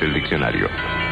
El diccionario.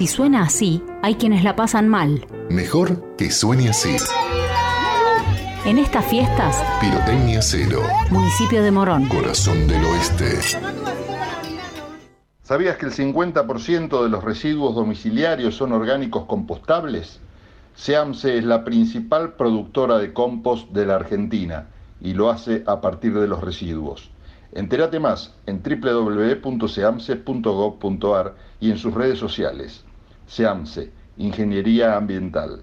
Si suena así, hay quienes la pasan mal. Mejor que suene así. En estas fiestas, Pirotecnia Cero. municipio de Morón. Corazón del Oeste. ¿Sabías que el 50% de los residuos domiciliarios son orgánicos compostables? SEAMSE es la principal productora de compost de la Argentina y lo hace a partir de los residuos. Entérate más en www.seamse.gov.ar y en sus redes sociales. SEAMSE, Ingeniería Ambiental.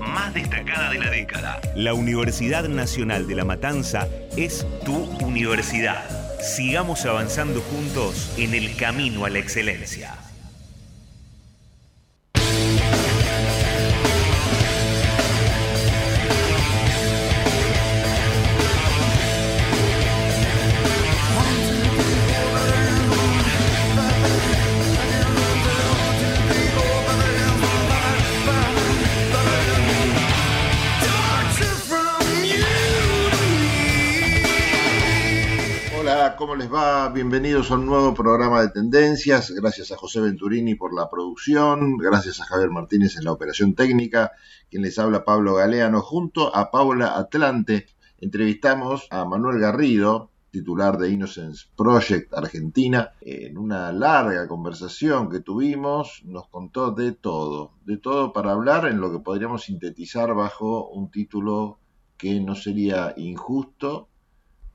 más destacada de la década. La Universidad Nacional de La Matanza es tu universidad. Sigamos avanzando juntos en el camino a la excelencia. ¿Cómo les va? Bienvenidos a un nuevo programa de Tendencias. Gracias a José Venturini por la producción, gracias a Javier Martínez en la operación técnica, quien les habla Pablo Galeano. Junto a Paula Atlante entrevistamos a Manuel Garrido, titular de Innocence Project Argentina. En una larga conversación que tuvimos nos contó de todo, de todo para hablar en lo que podríamos sintetizar bajo un título que no sería injusto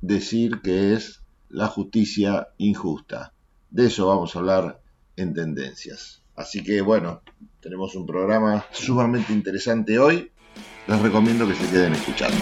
decir que es la justicia injusta. De eso vamos a hablar en tendencias. Así que bueno, tenemos un programa sumamente interesante hoy. Les recomiendo que se queden escuchando.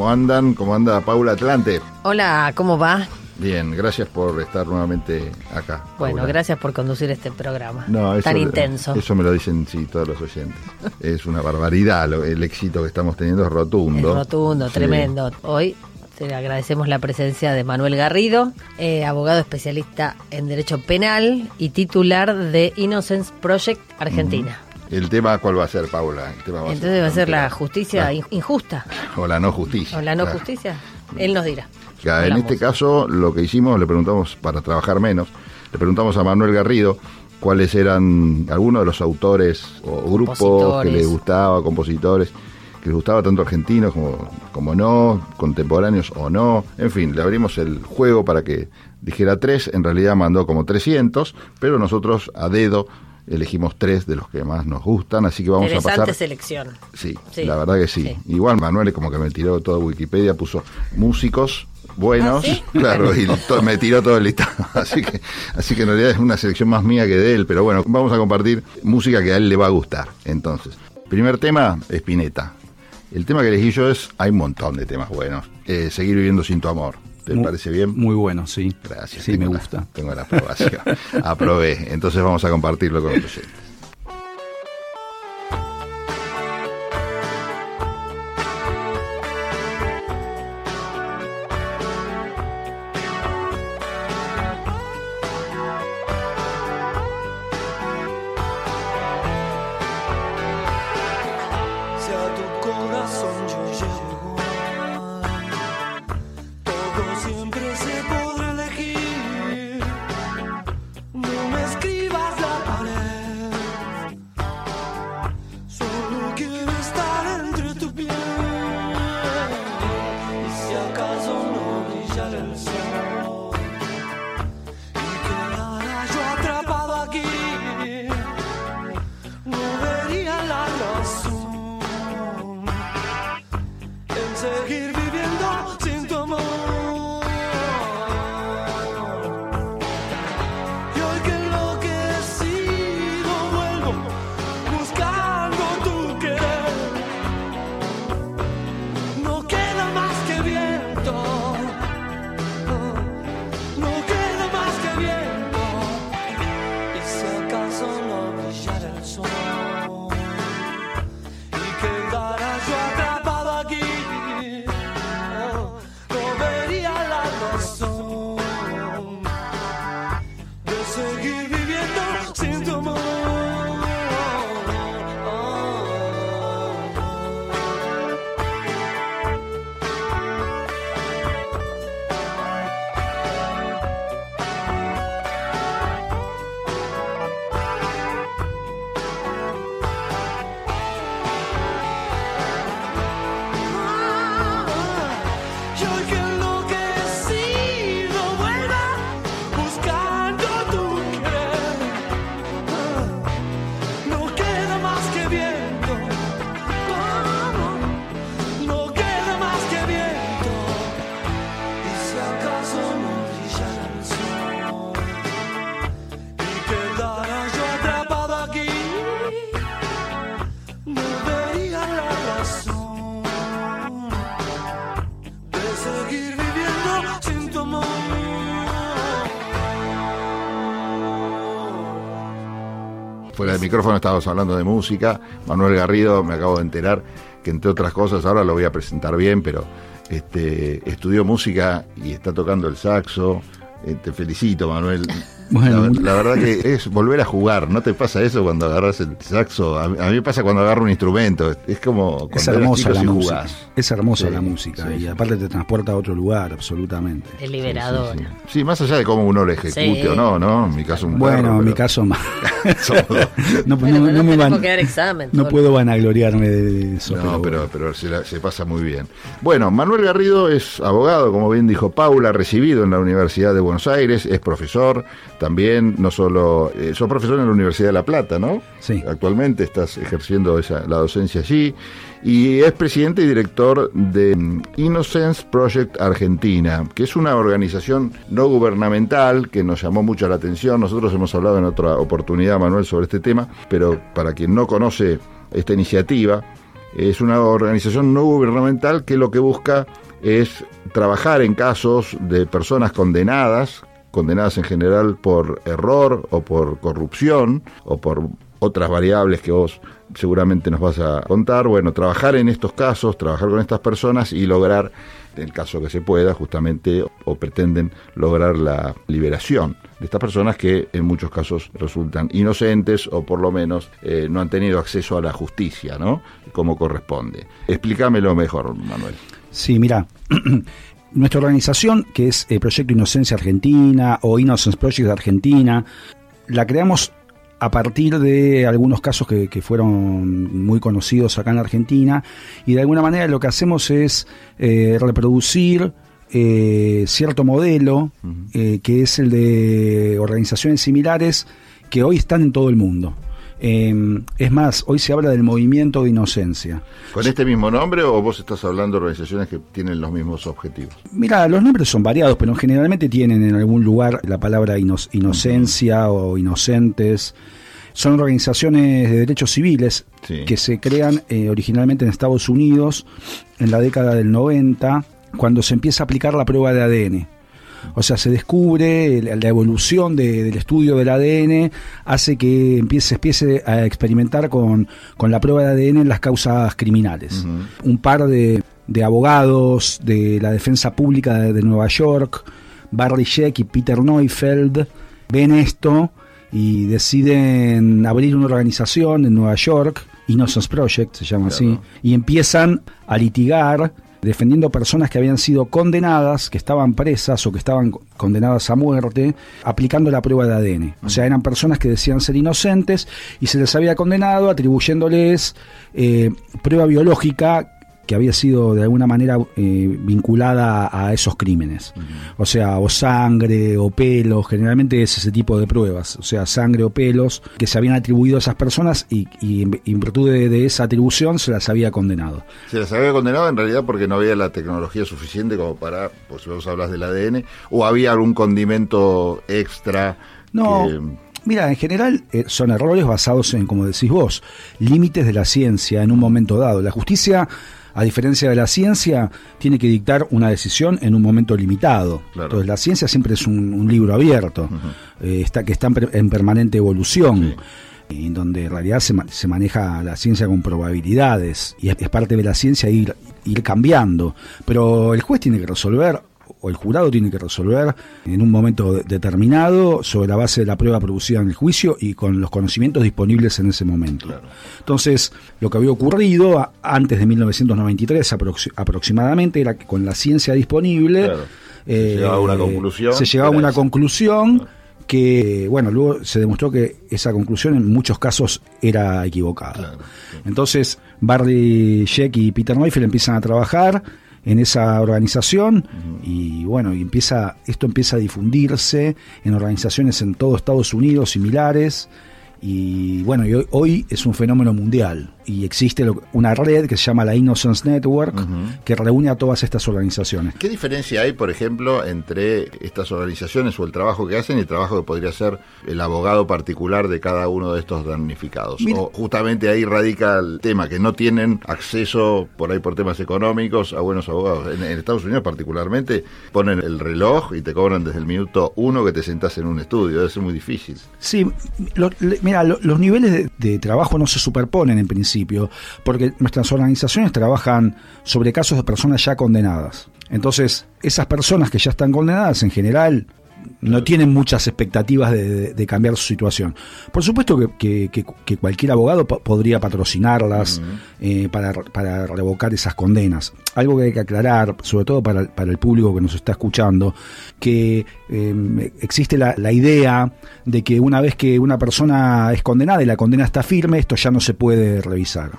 ¿Cómo andan? ¿Cómo anda Paula Atlante? Hola, ¿cómo va? Bien, gracias por estar nuevamente acá. Bueno, Paula. gracias por conducir este programa No, eso- tan intenso. Eso me lo dicen, sí, todos los oyentes. es una barbaridad lo- el éxito que estamos teniendo, es rotundo. Es rotundo, Sí. tremendo. Hoy te agradecemos la presencia de Manuel Garrido, eh, abogado especialista en Derecho Penal y titular de Innocence Project Argentina. ¿El tema cuál va a ser, Paula? El tema va a Entonces va a ser la justicia La- injusta O la no justicia. o la no Claro. justicia. Él nos dirá. Ya, en este caso, lo que hicimos, le preguntamos, para trabajar menos, le preguntamos a Manuel Garrido cuáles eran algunos de los autores o grupos que les gustaba, compositores, que les gustaba tanto argentinos como, como no, contemporáneos o no. En fin, le abrimos el juego para que dijera tres, en realidad mandó como 300, pero nosotros a dedo elegimos tres de los que más nos gustan, así que vamos a Interesante pasar... selección. Sí, Sí, la verdad que sí. sí. Igual Manuel es como que me tiró todo Wikipedia, puso músicos buenos, ¿Ah, sí? claro, y to- me tiró todo el listado. Así que, así que en realidad es una selección más mía que de él, pero bueno, vamos a compartir música que a él le va a gustar. Entonces, primer tema, Spinetta. El tema que elegí yo es, hay un montón de temas buenos. Eh, Seguir viviendo sin tu amor. ¿Te parece bien? Muy bueno, sí. Gracias. Sí, me la- gusta. tengo la aprobación. Aprobé. Entonces vamos a compartirlo con los oyentes. Micrófono estábamos hablando de música. Manuel Garrido, me acabo de enterar que entre otras cosas, ahora lo voy a presentar bien, pero este, estudió música y está tocando el saxo. Eh, te felicito, Manuel. Bueno, la, la verdad que es volver a jugar. ¿No te pasa eso cuando agarras el saxo? A, mí a mí me pasa cuando agarro un instrumento. Es, es como Es hermosa la si música. Es hermosa Sí, la música sí, y sí. aparte te transporta a otro lugar, absolutamente. Es liberadora. Sí, más allá de cómo uno lo ejecute Sí. o no, ¿no? En mi caso un Bueno, perro, en mi caso más. Dos. no, Bueno, no- me van- que dar examen. no puedo vanagloriarme de eso. No, pero, bueno. pero se, la- se pasa muy bien. Bueno, Manuel Garrido es abogado, como bien dijo Paula, recibido en la Universidad de Buenos Aires, es profesor, también, no solo, eh, sos profesor en la Universidad de La Plata, ¿no? Sí. Actualmente estás ejerciendo esa, la docencia allí y es presidente y director de mm, Innocence Project Argentina, que es una organización no gubernamental que nos llamó mucho la atención. Nosotros hemos hablado en otra oportunidad, Manuel, sobre este tema, pero para quien no conoce esta iniciativa, Es una organización no gubernamental que lo que busca es trabajar en casos de personas condenadas, condenadas en general por error o por corrupción o por otras variables que vos seguramente nos vas a contar. Bueno, trabajar en estos casos, trabajar con estas personas y lograr, en el caso que se pueda, justamente, o pretenden lograr la liberación de estas personas que en muchos casos resultan inocentes o por lo menos eh, no han tenido acceso a la justicia, ¿no? Como corresponde. Explícamelo mejor, Manuel. Sí, mira. Nuestra organización, que es el Proyecto Inocencia Argentina o Innocence Project de Argentina, la creamos a partir de algunos casos que, que, fueron muy conocidos acá en la Argentina y de alguna manera lo que hacemos es eh, reproducir eh, cierto modelo eh, que es el de organizaciones similares que hoy están en todo el mundo. Eh, es más, hoy se habla del movimiento de inocencia. ¿Con este mismo nombre o vos estás hablando de organizaciones que tienen los mismos objetivos? Mira, los nombres son variados, pero generalmente tienen en algún lugar la palabra ino inocencia uh -huh. o inocentes. Son organizaciones de derechos civiles sí. que se crean eh, originalmente en Estados Unidos en la década del 90, cuando se empieza a aplicar la prueba de ADN. O sea, se descubre la evolución de, del estudio del ADN, hace que empiece, empiece a experimentar con, con, la prueba de ADN en las causas criminales. Uh -huh. Un par de, de, abogados de la defensa pública de, de Nueva York, Barry Sheck y Peter Neufeld, ven esto y deciden abrir una organización en Nueva York, Innocence Project se llama claro. así, y empiezan a litigar defendiendo personas que habían sido condenadas, que estaban presas o que estaban condenadas a muerte, aplicando la prueba de ADN. O sea, eran personas que decían ser inocentes y se les había condenado atribuyéndoles eh, prueba biológica que había sido de alguna manera eh, vinculada a esos crímenes. Uh -huh. O sea, o sangre o pelos, generalmente es ese tipo de pruebas, o sea, sangre o pelos que se habían atribuido a esas personas y, y en, virtud de, de, esa atribución se las había condenado. Se las había condenado en realidad porque no había la tecnología suficiente como para, pues si vos hablas del ADN, o había algún condimento extra. No. Que, Mira, en general eh, son errores basados en, como decís vos, límites de la ciencia en un momento dado. La justicia a diferencia de la ciencia, tiene que dictar una decisión en un momento limitado. Claro. Entonces, la ciencia siempre es un, un libro abierto, uh -huh. eh, está, que está en, en permanente evolución. Sí. En donde en realidad se, se, maneja la ciencia con probabilidades y es, es parte de la ciencia ir, ir cambiando. Pero el juez tiene que resolver o el jurado tiene que resolver en un momento determinado sobre la base de la prueba producida en el juicio y con los conocimientos disponibles en ese momento. Claro. Entonces, lo que había ocurrido antes de 1993 aprox aproximadamente era que con la ciencia disponible claro. se eh, llegaba a una conclusión. Se llegaba a una conclusión que, bueno, luego se demostró que esa conclusión en muchos casos era equivocada. Claro, sí. Entonces, Barry Sheck y Peter Neufeld empiezan a trabajar en esa organización y bueno, y empieza esto empieza a difundirse en organizaciones en todo Estados Unidos similares y bueno, y hoy, hoy, es un fenómeno mundial y existe una red que se llama la Innocence Network uh -huh. que reúne a todas estas organizaciones. ¿Qué diferencia hay, por ejemplo, entre estas organizaciones o el trabajo que hacen y el trabajo que podría hacer el abogado particular de cada uno de estos damnificados? Mira, o justamente ahí radica el tema, que no tienen acceso por ahí por temas económicos a buenos abogados. En, en Estados Unidos particularmente ponen el reloj y te cobran desde el minuto uno que te sentás en un estudio, ser muy difícil. Sí, lo, le, mira, lo, los niveles de, de trabajo no se superponen en principio porque nuestras organizaciones trabajan sobre casos de personas ya condenadas. Entonces, esas personas que ya están condenadas en general no tienen muchas expectativas de, de, de, cambiar su situación. Por supuesto que, que, que cualquier abogado podría patrocinarlas uh -huh. eh, para, para, revocar esas condenas. Algo que hay que aclarar, sobre todo para, para el público que nos está escuchando, que eh, existe la, la, idea de que una vez que una persona es condenada y la condena está firme, esto ya no se puede revisar.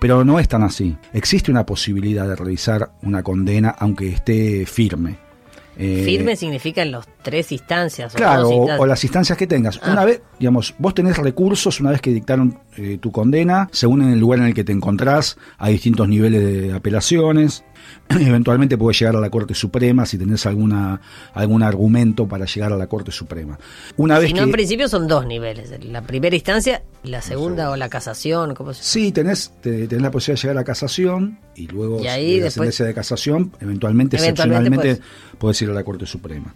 Pero no es tan así. Existe una posibilidad de revisar una condena aunque esté firme. Eh, Firme significa en las tres instancias. Claro, o, instancias. o, las instancias que tengas. Ah. Una vez, digamos, vos tenés recursos una vez que dictaron eh, tu condena, según en el lugar en el que te encontrás, hay distintos niveles de apelaciones. eventualmente puede llegar a la Corte Suprema si tenés alguna algún argumento para llegar a la Corte Suprema. Una vez Si que no, en principio son dos niveles. La primera instancia, la segunda o la casación. ¿cómo se Sí, tenés, te- tenés la posibilidad de llegar a casación y luego Y ahí de la después- sentencia de casación, eventualmente, Eventualmente excepcionalmente, puedes ir a la Corte Suprema.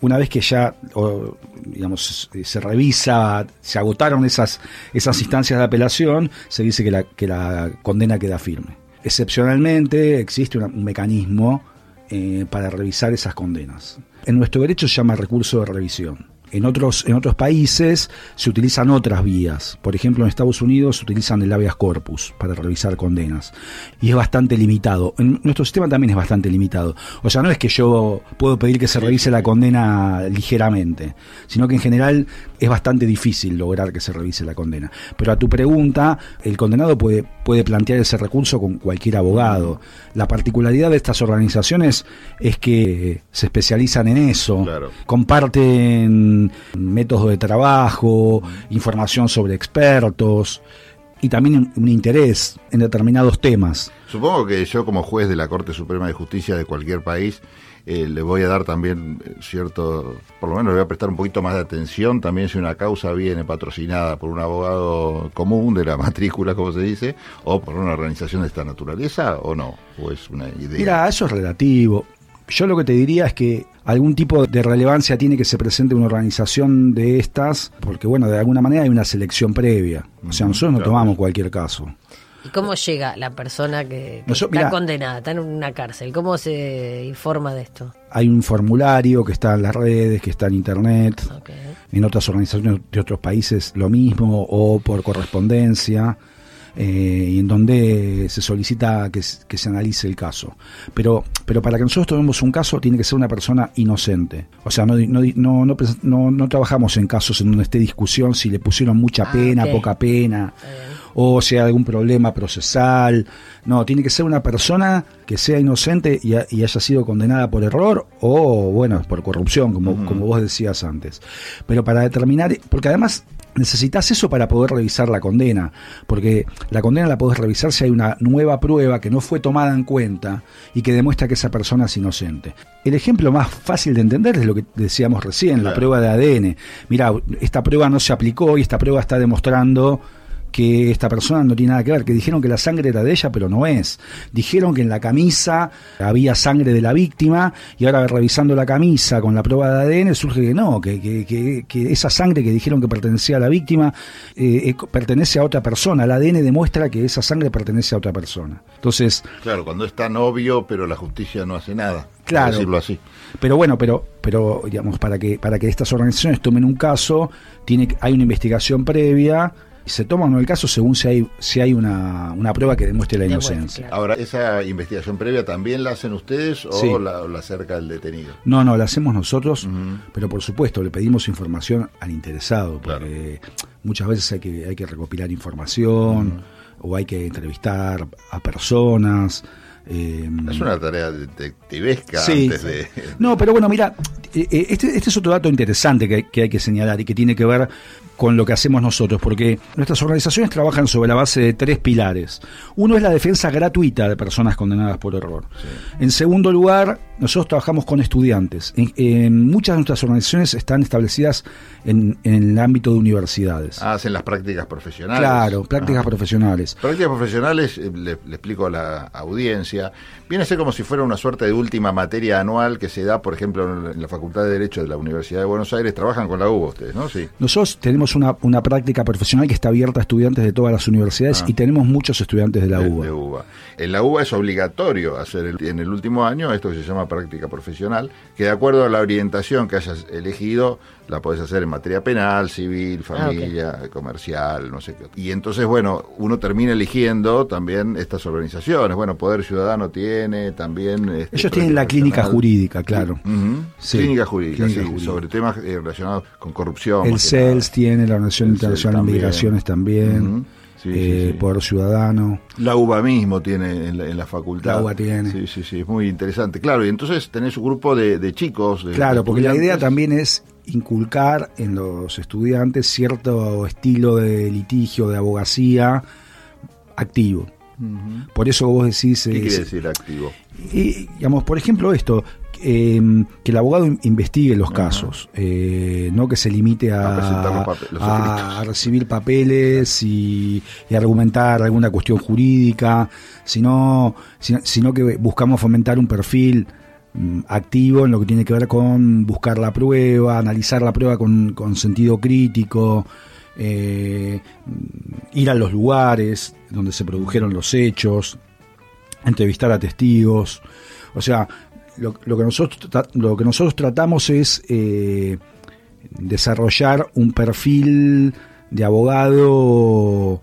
Una vez que ya, o, digamos, se- se revisa, se agotaron esas, esas instancias de apelación, se dice que la, que la condena queda firme. Excepcionalmente existe un mecanismo eh, para revisar esas condenas. En nuestro derecho se llama recurso de revisión. En otros, en otros países se utilizan otras vías. Por ejemplo, en Estados Unidos se utilizan el habeas corpus para revisar condenas. Y es bastante limitado. En nuestro sistema también es bastante limitado. O sea, no es que yo puedo pedir que se revise la condena ligeramente, sino que en general es bastante difícil lograr que se revise la condena. Pero a tu pregunta, el condenado puede, puede plantear ese recurso con cualquier abogado. La particularidad de estas organizaciones es que se especializan en eso. Comparten métodos de trabajo, información sobre expertos y también un, un interés en determinados temas. Supongo que yo como juez de la Corte Suprema de Justicia de cualquier país eh, le voy a dar también eh, cierto, por lo menos le voy a prestar un poquito más de atención también si una causa viene patrocinada por un abogado común de la matrícula, como se dice, o por una organización de esta naturaleza o no, o es una idea. Mira, eso es relativo. Yo lo que te diría es que algún tipo de relevancia tiene que se presente una organización de estas, porque bueno, de alguna manera hay una selección previa. O sea, nosotros no tomamos cualquier caso. ¿Y cómo llega la persona que, que Nosotros- está mirá. condenada, está en una cárcel? ¿Cómo se informa de esto? Hay un formulario que está en las redes, que está en internet. En otras organizaciones de otros países lo mismo, o por correspondencia, eh, y en donde se solicita que, se analice el caso. Pero, pero para que nosotros tomemos un caso, tiene que ser una persona inocente. O sea, no, no, no, no, no, no trabajamos en casos en donde esté discusión si le pusieron mucha pena, ok. poca pena, o si hay algún problema procesal. No, tiene que ser una persona que sea inocente y, ha- y haya sido condenada por error o, bueno, por corrupción, como, como vos decías antes. Pero para determinar, porque además necesitas eso para poder revisar la condena, porque la condena la podés revisar si hay una nueva prueba que no fue tomada en cuenta y que demuestra que esa persona es inocente. El ejemplo más fácil de entender es lo que decíamos recién, la prueba de ADN. Mira, esta prueba no se aplicó y esta prueba está demostrando que esta persona no tiene nada que ver, que dijeron que la sangre era de ella, pero no es. Dijeron que en la camisa había sangre de la víctima y ahora revisando la camisa con la prueba de ADN surge que no, que, que- que- que esa sangre que dijeron que pertenecía a la víctima eh, eh, pertenece a otra persona. El ADN demuestra que esa sangre pertenece a otra persona. Entonces, Claro, cuando es tan obvio, pero la justicia no hace nada. Claro. decirlo así. Pero bueno, pero, pero digamos, para que, para que estas organizaciones tomen un caso, tiene, hay una investigación previa se toma o no el caso según si hay, si hay una, una prueba que demuestre la inocencia. Ahora, ¿esa investigación previa también la hacen ustedes o Sí. la, o la acerca el detenido? No, no, la hacemos nosotros, pero por supuesto le pedimos información al interesado, porque muchas veces hay que, hay que recopilar información o hay que entrevistar a personas. eh, Es una tarea detectivesca Sí. antes de... No, pero bueno, mira, eh, eh, este, este es otro dato interesante que, que hay que señalar y que tiene que ver con lo que hacemos nosotros, porque nuestras organizaciones trabajan sobre la base de tres pilares. Uno es la defensa gratuita de personas condenadas por error. En segundo lugar, nosotros trabajamos con estudiantes. En, en muchas de nuestras organizaciones están establecidas en, en el ámbito de universidades. Ah, hacen las prácticas profesionales. Claro, prácticas profesionales. Prácticas profesionales, eh, le, le explico a la audiencia, viene a ser como si fuera una suerte de última materia anual que se da, por ejemplo, en la Facultad de Derecho de la Universidad de Buenos Aires. Trabajan con la UBA ustedes, ¿no? Sí. Nosotros tenemos una, una práctica profesional que está abierta a estudiantes de todas las universidades Ah. y tenemos muchos estudiantes de la UBA. de UBA. En la UBA es obligatorio hacer el- en el último año esto que se llama práctica profesional, que de acuerdo a la orientación que hayas elegido, la podés hacer en materia penal, civil, familia, comercial, no sé qué. Y entonces, bueno, uno termina eligiendo también estas organizaciones. Bueno, Poder Ciudadano tiene también... este, Ellos tienen la clínica jurídica, claro. Sí, Clínica jurídica, clínica sí, jurídica. sobre temas eh, relacionados con corrupción. El. CELS tiene, la Organización El Internacional de Migraciones también. Sí, eh, sí, sí. Poder Ciudadano. La UBA mismo tiene en la, en la facultad. La UBA tiene. Sí, sí, sí, es muy interesante. Claro, y entonces tenés un grupo de, de chicos. de- Claro, porque la idea también es inculcar en los estudiantes cierto estilo de litigio, de abogacía activo. Por eso vos decís... ¿Qué quiere decir activo? y, digamos, por ejemplo, esto, eh, que el abogado in- investigue los casos, eh, no que se limite a, recibir papeles y, y argumentar alguna cuestión jurídica, sino, sino, sino que buscamos fomentar un perfil mm, activo en lo que tiene que ver con buscar la prueba, analizar la prueba con, con sentido crítico, eh, ir a los lugares donde se produjeron los hechos, entrevistar a testigos. O sea, lo, lo que, nosotros, lo que nosotros tratamos es eh, desarrollar un perfil de abogado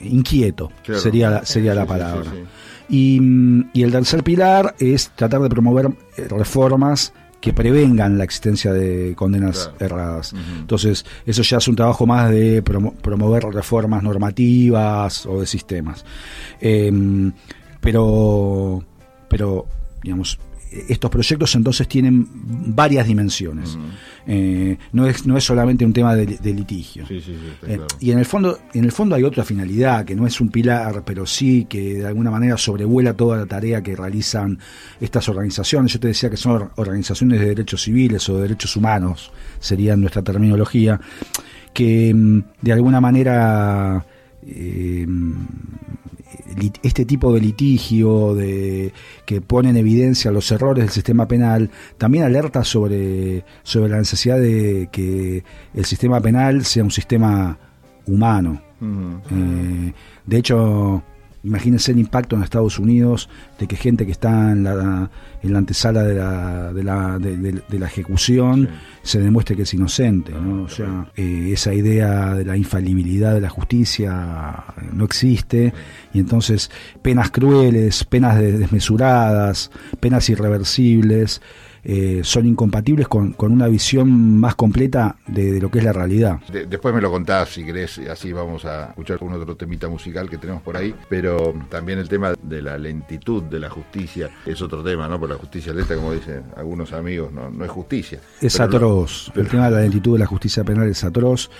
inquieto, Claro. sería, la- sería Sí, la palabra. sí, sí. Y, mm, y el tercer pilar es tratar de promover eh, reformas que prevengan la existencia de condenas erradas. Entonces, eso ya es un trabajo más de promo- promover reformas normativas o de sistemas. Em, pero, pero, digamos, estos proyectos entonces tienen varias dimensiones. Eh, no, es, no es solamente un tema de, de litigio. Sí, sí, sí, Eh, y en el fondo, en el fondo hay otra finalidad, que no es un pilar, pero sí que de alguna manera sobrevuela toda la tarea que realizan estas organizaciones. Yo te decía que son or- organizaciones de derechos civiles o de derechos humanos, sería nuestra terminología, que mm, de alguna manera eh, lit- este tipo de litigio de que pone en evidencia los errores del sistema penal también alerta sobre sobre la necesidad de que el sistema penal sea un sistema humano. Eh, de hecho imagínense el impacto en Estados Unidos de que gente que está en la, en la antesala de la, de la, de, de- de la ejecución se demuestre que es inocente. ¿no? O sea, eh, esa idea de la infalibilidad de la justicia eh, no existe y entonces penas crueles, penas de- desmesuradas, penas irreversibles. Eh, son incompatibles con, con una visión más completa de, de lo que es la realidad. De- después me lo contás si querés, así vamos a escuchar algún otro temita musical que tenemos por ahí, pero también el tema de la lentitud de la justicia es otro tema, ¿no? Porque la justicia lenta, como dicen algunos amigos, no, no es justicia. Es lo- atroz. pero- El tema de la lentitud de la justicia penal es atroz.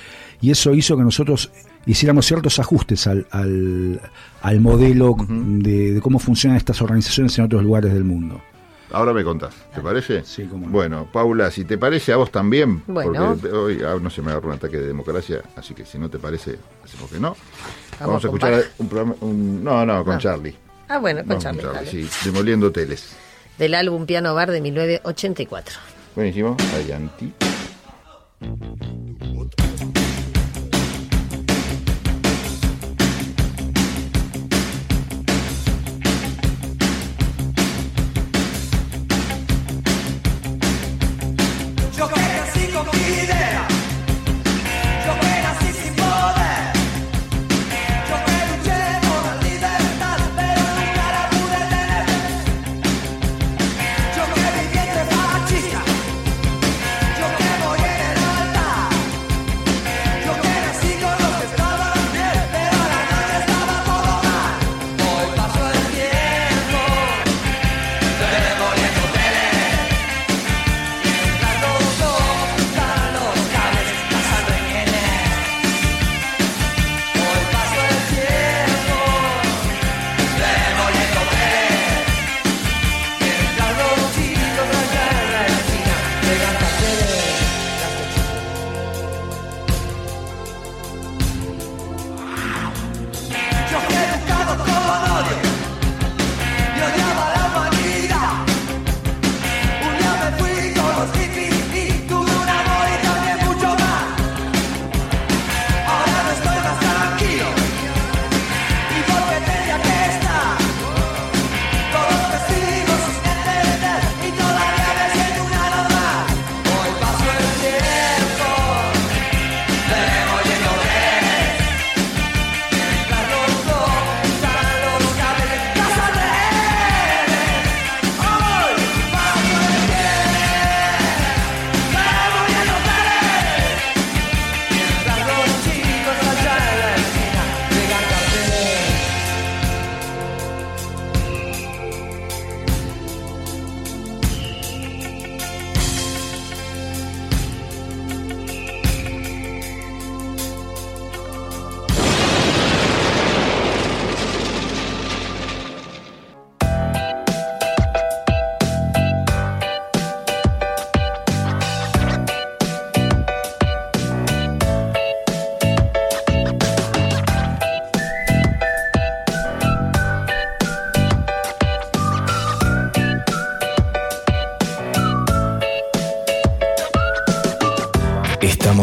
Y eso hizo que nosotros hiciéramos ciertos ajustes al, al, al modelo de, de cómo funcionan estas organizaciones en otros lugares del mundo. Ahora me contás, ¿te parece? Sí, cómo no. Bueno, Paula, si te parece a vos también, Bueno. porque hoy ah, no se me agarró un ataque de democracia, así que si no te parece, hacemos que no. Vamos, Vamos a con escuchar un programa, un- no, no, con. Charlie. Ah, bueno, con Vamos Charlie. dale. sí, demoliendo hoteles. Del álbum Piano Bar de 1984. Buenísimo, Ayanti.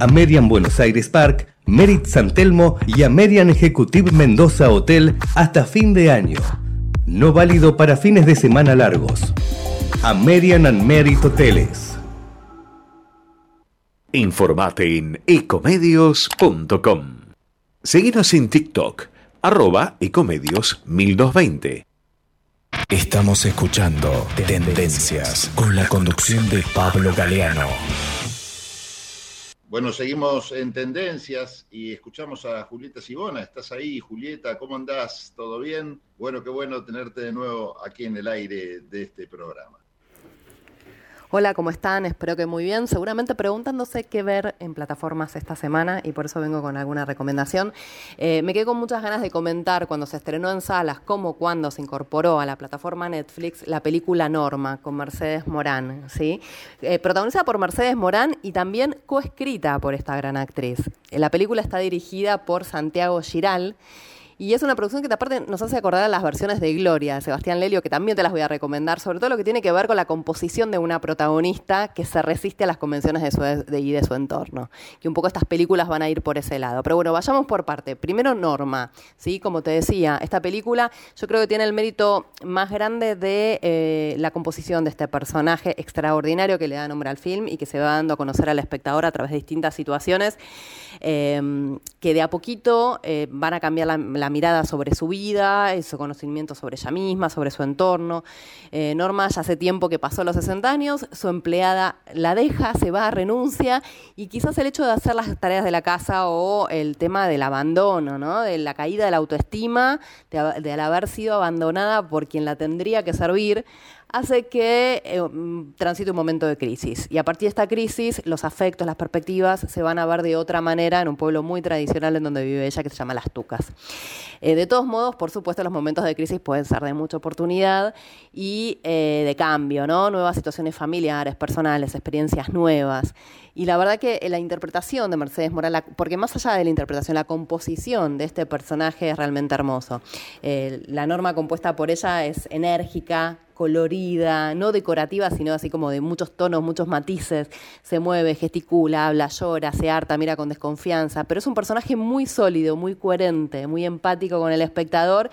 American Buenos Aires Park, Merit San Telmo y American Executive Mendoza Hotel hasta fin de año. No válido para fines de semana largos. American and Merit Hoteles. Informate en ecomedios.com. Seguinos en TikTok, arroba ecomedios 1220. Estamos escuchando Tendencias con la conducción de Pablo Galeano. Bueno, seguimos en tendencias y escuchamos a Julieta Sibona. ¿Estás ahí, Julieta? ¿Cómo andás? ¿Todo bien? Bueno, qué bueno tenerte de nuevo aquí en el aire de este programa. Hola, ¿cómo están? Espero que muy bien. Seguramente preguntándose qué ver en plataformas esta semana y por eso vengo con alguna recomendación. Eh, me quedé con muchas ganas de comentar cuando se estrenó en salas, cómo, cuando se incorporó a la plataforma Netflix la película Norma con Mercedes Morán, ¿sí? Eh, protagonizada por Mercedes Morán y también coescrita por esta gran actriz. La película está dirigida por Santiago Giral. Y es una producción que aparte nos hace acordar a las versiones de Gloria de Sebastián Lelio, que también te las voy a recomendar, sobre todo lo que tiene que ver con la composición de una protagonista que se resiste a las convenciones de su, de, y de su entorno. Que un poco estas películas van a ir por ese lado. Pero bueno, vayamos por parte. Primero Norma, ¿sí? Como te decía, esta película yo creo que tiene el mérito más grande de eh, la composición de este personaje extraordinario que le da nombre al film y que se va dando a conocer al espectador a través de distintas situaciones eh, que de a poquito eh, van a cambiar la, la mirada sobre su vida, su conocimiento sobre ella misma, sobre su entorno. Eh, Norma ya hace tiempo que pasó los 60 años, su empleada la deja, se va, renuncia y quizás el hecho de hacer las tareas de la casa o el tema del abandono, ¿no? de la caída de la autoestima, de, de al haber sido abandonada por quien la tendría que servir, hace que eh, transite un momento de crisis. Y a partir de esta crisis, los afectos, las perspectivas se van a ver de otra manera en un pueblo muy tradicional en donde vive ella, que se llama Las Tucas. Eh, de todos modos, por supuesto, los momentos de crisis pueden ser de mucha oportunidad y eh, de cambio, ¿no? Nuevas situaciones familiares, personales, experiencias nuevas. Y la verdad que la interpretación de Mercedes Morán, porque más allá de la interpretación, la composición de este personaje es realmente hermoso. La norma compuesta por ella es enérgica, colorida, no decorativa, sino así como de muchos tonos, muchos matices. Se mueve, gesticula, habla, llora, se harta, mira con desconfianza, pero es un personaje muy sólido, muy coherente, muy empático con el espectador.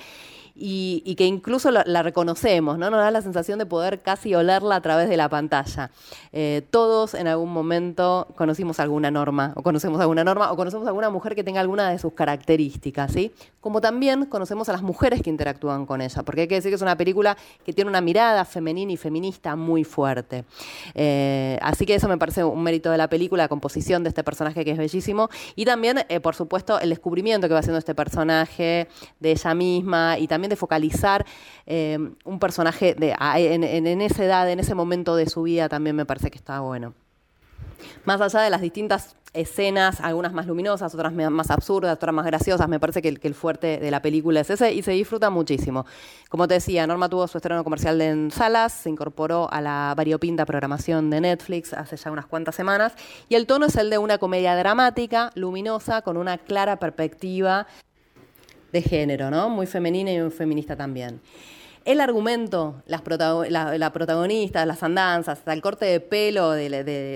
Y, que incluso la, la, reconocemos, ¿no? Nos da la sensación de poder casi olerla a través de la pantalla. Eh, todos en algún momento conocimos alguna norma, o conocemos alguna norma, o conocemos alguna mujer que tenga alguna de sus características, ¿sí? Como también conocemos a las mujeres que interactúan con ella, porque hay que decir que es una película que tiene una mirada femenina y feminista muy fuerte. Eh, así que eso me parece un mérito de la película, la composición de este personaje que es bellísimo, y también, eh, por supuesto, el descubrimiento que va haciendo este personaje de ella misma, y también de focalizar eh, un personaje de, en, en- esa edad, en ese momento de su vida, también me parece que está bueno. Más allá de las distintas escenas, algunas más luminosas, otras más absurdas, otras más graciosas, me parece que el, que el fuerte de la película es ese y se disfruta muchísimo. Como te decía, Norma tuvo su estreno comercial en salas, se incorporó a la variopinta programación de Netflix hace ya unas cuantas semanas y el tono es el de una comedia dramática, luminosa, con una clara perspectiva de género, ¿no? Muy femenina y muy feminista también. El argumento, las la, protagonista, las andanzas, hasta el corte de pelo de-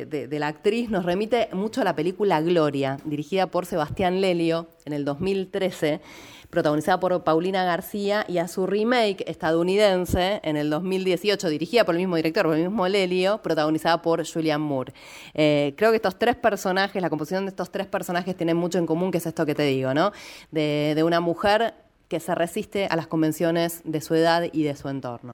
de la actriz nos remite mucho a la película Gloria, dirigida por Sebastián Lelio en el 2013, protagonizada por Paulina García, y a su remake estadounidense en el 2018, dirigida por el mismo director, por el mismo Lelio, protagonizada por Julianne Moore. Eh, creo que estos tres personajes, la composición de estos tres personajes tienen mucho en común, que es esto que te digo, ¿no? De una mujer que se resiste a las convenciones de su edad y de su entorno.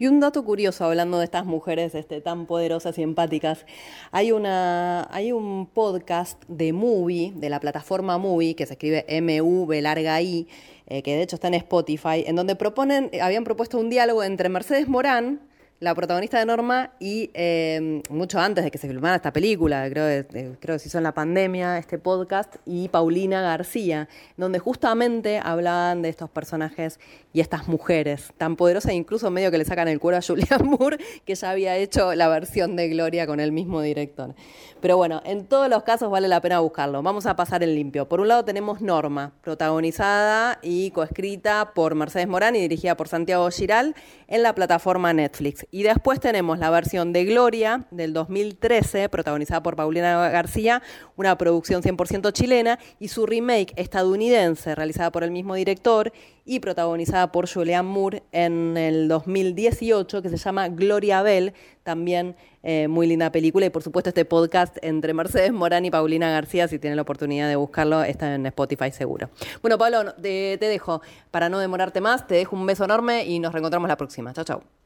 Y un dato curioso, hablando de estas mujeres este, tan poderosas y empáticas, hay, una, hay un podcast de Movie, de la plataforma Movie, que se escribe M-U-V larga I, eh, que de hecho está en Spotify, en donde proponen, habían propuesto un diálogo entre Mercedes Morán, la protagonista de Norma, y eh, mucho antes de que se filmara esta película, creo, eh, creo que se hizo en la pandemia este podcast, y Paulina García, donde justamente hablaban de estos personajes y estas mujeres tan poderosas, incluso medio que le sacan el cuero a Julianne Moore, que ya había hecho la versión de Gloria con el mismo director. Pero bueno, en todos los casos vale la pena buscarlo. Vamos a pasar en limpio. Por un lado tenemos Norma, protagonizada y coescrita por Mercedes Morán y dirigida por Santiago Giral en la plataforma Netflix. Y después tenemos la versión de Gloria del 2013, protagonizada por Paulina García, una producción 100% chilena, y su remake estadounidense, realizada por el mismo director y protagonizada por Julianne Moore en el 2018, que se llama Gloria Bell, también eh, muy linda película, y por supuesto este podcast entre Mercedes Morán y Paulina García, si tienen la oportunidad de buscarlo, está en Spotify seguro. Bueno, Pablo, te, te dejo, para no demorarte más, te dejo un beso enorme y nos reencontramos la próxima. Chao, chao.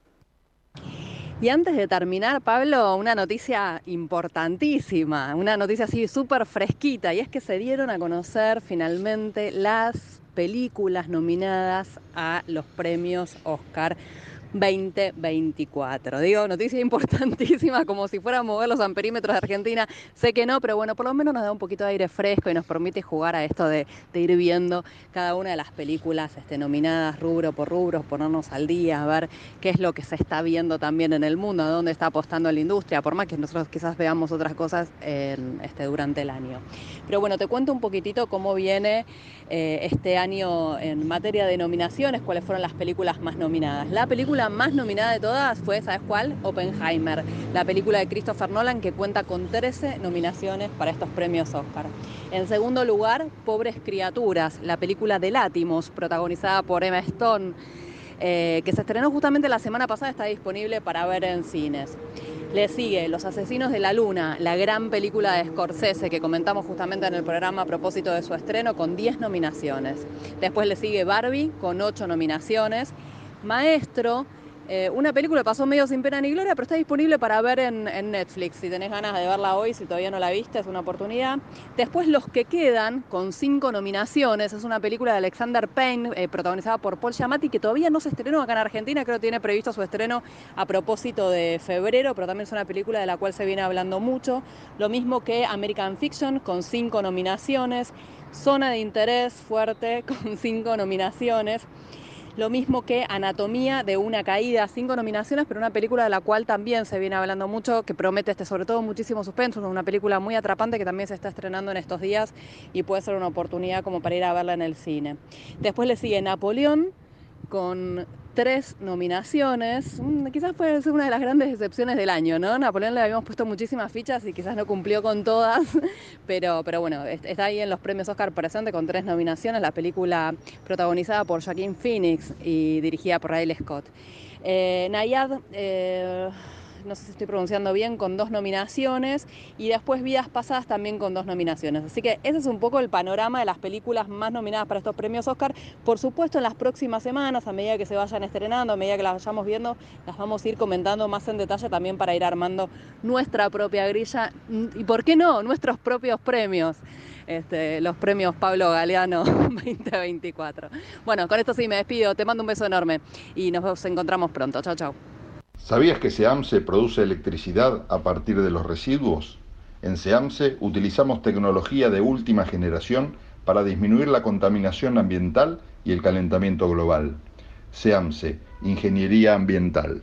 Y antes de terminar, Pablo, una noticia importantísima, una noticia así súper fresquita, y es que se dieron a conocer finalmente las películas nominadas a los premios Oscar 2024. Digo, noticia importantísima, como si fuera a mover los amperímetros de Argentina. Sé que no, pero bueno, por lo menos nos da un poquito de aire fresco y nos permite jugar a esto de, ir viendo cada una de las películas este, nominadas rubro por rubro, ponernos al día, a ver qué es lo que se está viendo también en el mundo, dónde está apostando la industria, por más que nosotros quizás veamos otras cosas en, este, durante el año. Pero bueno, te cuento un poquitito cómo viene eh, este año en materia de nominaciones, cuáles fueron las películas más nominadas. La película más nominada de todas fue, ¿sabes cuál? Oppenheimer, la película de Christopher Nolan que cuenta con 13 nominaciones para estos premios Oscar. En segundo lugar, Pobres Criaturas, la película de Látimos, protagonizada por Emma Stone, eh, que se estrenó justamente la semana pasada, está disponible para ver en cines. Le sigue Los Asesinos de la Luna, la gran película de Scorsese que comentamos justamente en el programa a propósito de su estreno con 10 nominaciones. Después le sigue Barbie con 8 nominaciones. Maestro, eh, una película pasó medio sin pena ni gloria, pero está disponible para ver en, en Netflix. Si tenés ganas de verla hoy, si todavía no la viste, es una oportunidad. Después Los que quedan, con cinco nominaciones, es una película de Alexander Payne, eh, protagonizada por Paul Giamatti, que todavía no se estrenó acá en Argentina, creo que tiene previsto su estreno a propósito de febrero, pero también es una película de la cual se viene hablando mucho. Lo mismo que American Fiction, con cinco nominaciones. Zona de interés fuerte, con cinco nominaciones. Lo mismo que Anatomía de una caída, cinco nominaciones, pero una película de la cual también se viene hablando mucho, que promete este, sobre todo muchísimo suspenso, una película muy atrapante que también se está estrenando en estos días y puede ser una oportunidad como para ir a verla en el cine. Después le sigue Napoleón con tres nominaciones. Mm, Quizás puede ser una de las grandes decepciones del año, ¿no? Napoleón le habíamos puesto muchísimas fichas y quizás no cumplió con todas, pero, pero bueno, est- está ahí en los premios Oscar presente con tres nominaciones, la película protagonizada por Joaquín Phoenix y dirigida por Riley Scott. Eh, Nayad, eh, no sé si estoy pronunciando bien, con dos nominaciones y después Vidas Pasadas también con dos nominaciones. Así que ese es un poco el panorama de las películas más nominadas para estos premios Oscar. Por supuesto, en las próximas semanas, a medida que se vayan estrenando, a medida que las vayamos viendo, las vamos a ir comentando más en detalle también para ir armando nuestra propia grilla y, ¿por qué no?, nuestros propios premios. Este, los premios Pablo Galeano 2024. Bueno, con esto sí me despido, te mando un beso enorme y nos encontramos pronto. Chao, chao. ¿Sabías que SEAMSE produce electricidad a partir de los residuos? En SEAMSE utilizamos tecnología de última generación para disminuir la contaminación ambiental y el calentamiento global. SEAMSE, Ingeniería Ambiental.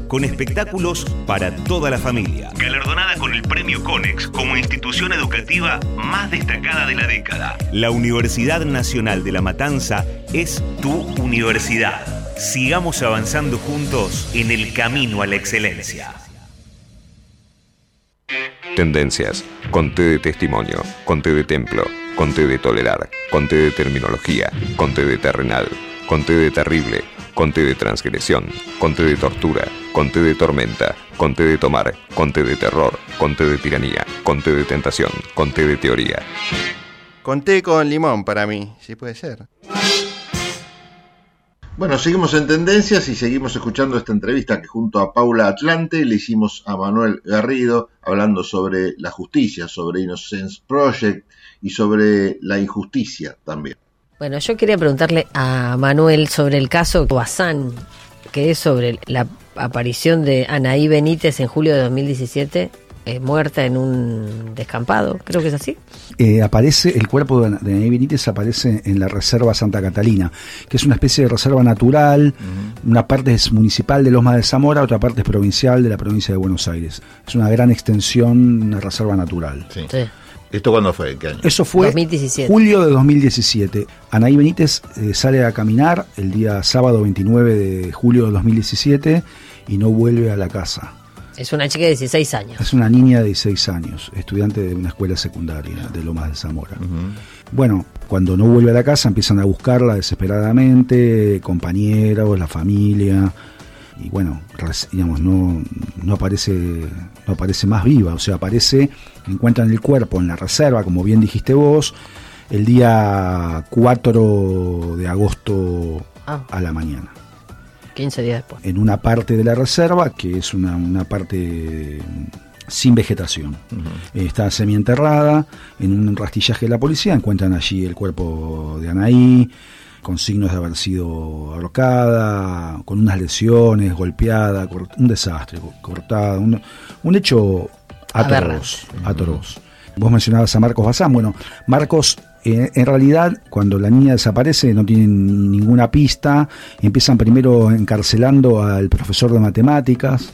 con espectáculos para toda la familia. Galardonada con el Premio Conex como institución educativa más destacada de la década. La Universidad Nacional de La Matanza es tu universidad. Sigamos avanzando juntos en el camino a la excelencia. Tendencias. Conté de testimonio. Conté de templo. Conté de tolerar. Conté de terminología. Conté de terrenal. Conté de terrible. Conté de transgresión. Conté de tortura. Conté de tormenta. Conté de tomar. Conté de terror. Conté de tiranía. Conté de tentación. Conté de teoría. Conté con limón para mí, si puede ser. Bueno, seguimos en tendencias y seguimos escuchando esta entrevista que junto a Paula Atlante le hicimos a Manuel Garrido hablando sobre la justicia, sobre Innocence Project y sobre la injusticia también. Bueno, yo quería preguntarle a Manuel sobre el caso Guasán, que es sobre la aparición de Anaí Benítez en julio de 2017, eh, muerta en un descampado, creo que es así. Eh, aparece, el cuerpo de, de Anaí Benítez aparece en la Reserva Santa Catalina, que es una especie de reserva natural, una parte es municipal de Loma de Zamora, otra parte es provincial de la provincia de Buenos Aires. Es una gran extensión, una reserva natural. Sí. ¿Esto cuándo fue? ¿En qué año? Eso fue 2017. julio de 2017. Anaí Benítez eh, sale a caminar el día sábado 29 de julio de 2017 y no vuelve a la casa. Es una chica de 16 años. Es una niña de 16 años, estudiante de una escuela secundaria de Lomas de Zamora. Bueno, cuando no vuelve a la casa empiezan a buscarla desesperadamente, compañeros, la familia, y bueno, digamos, no, no aparece, no aparece más viva, o sea, aparece, encuentran el cuerpo en la reserva, como bien dijiste vos, el día 4 de agosto Ah. a la mañana. 15 días después. En una parte de la reserva, que es una, una parte sin vegetación. Está semienterrada, en un rastillaje de la policía encuentran allí el cuerpo de Anaí, con signos de haber sido ahorcada, con unas lesiones, golpeada, un desastre, co- cortada, un, un hecho atroz, atroz. Vos mencionabas a Marcos Bazán, bueno, Marcos eh, en realidad cuando la niña desaparece no tienen ninguna pista, empiezan primero encarcelando al profesor de matemáticas,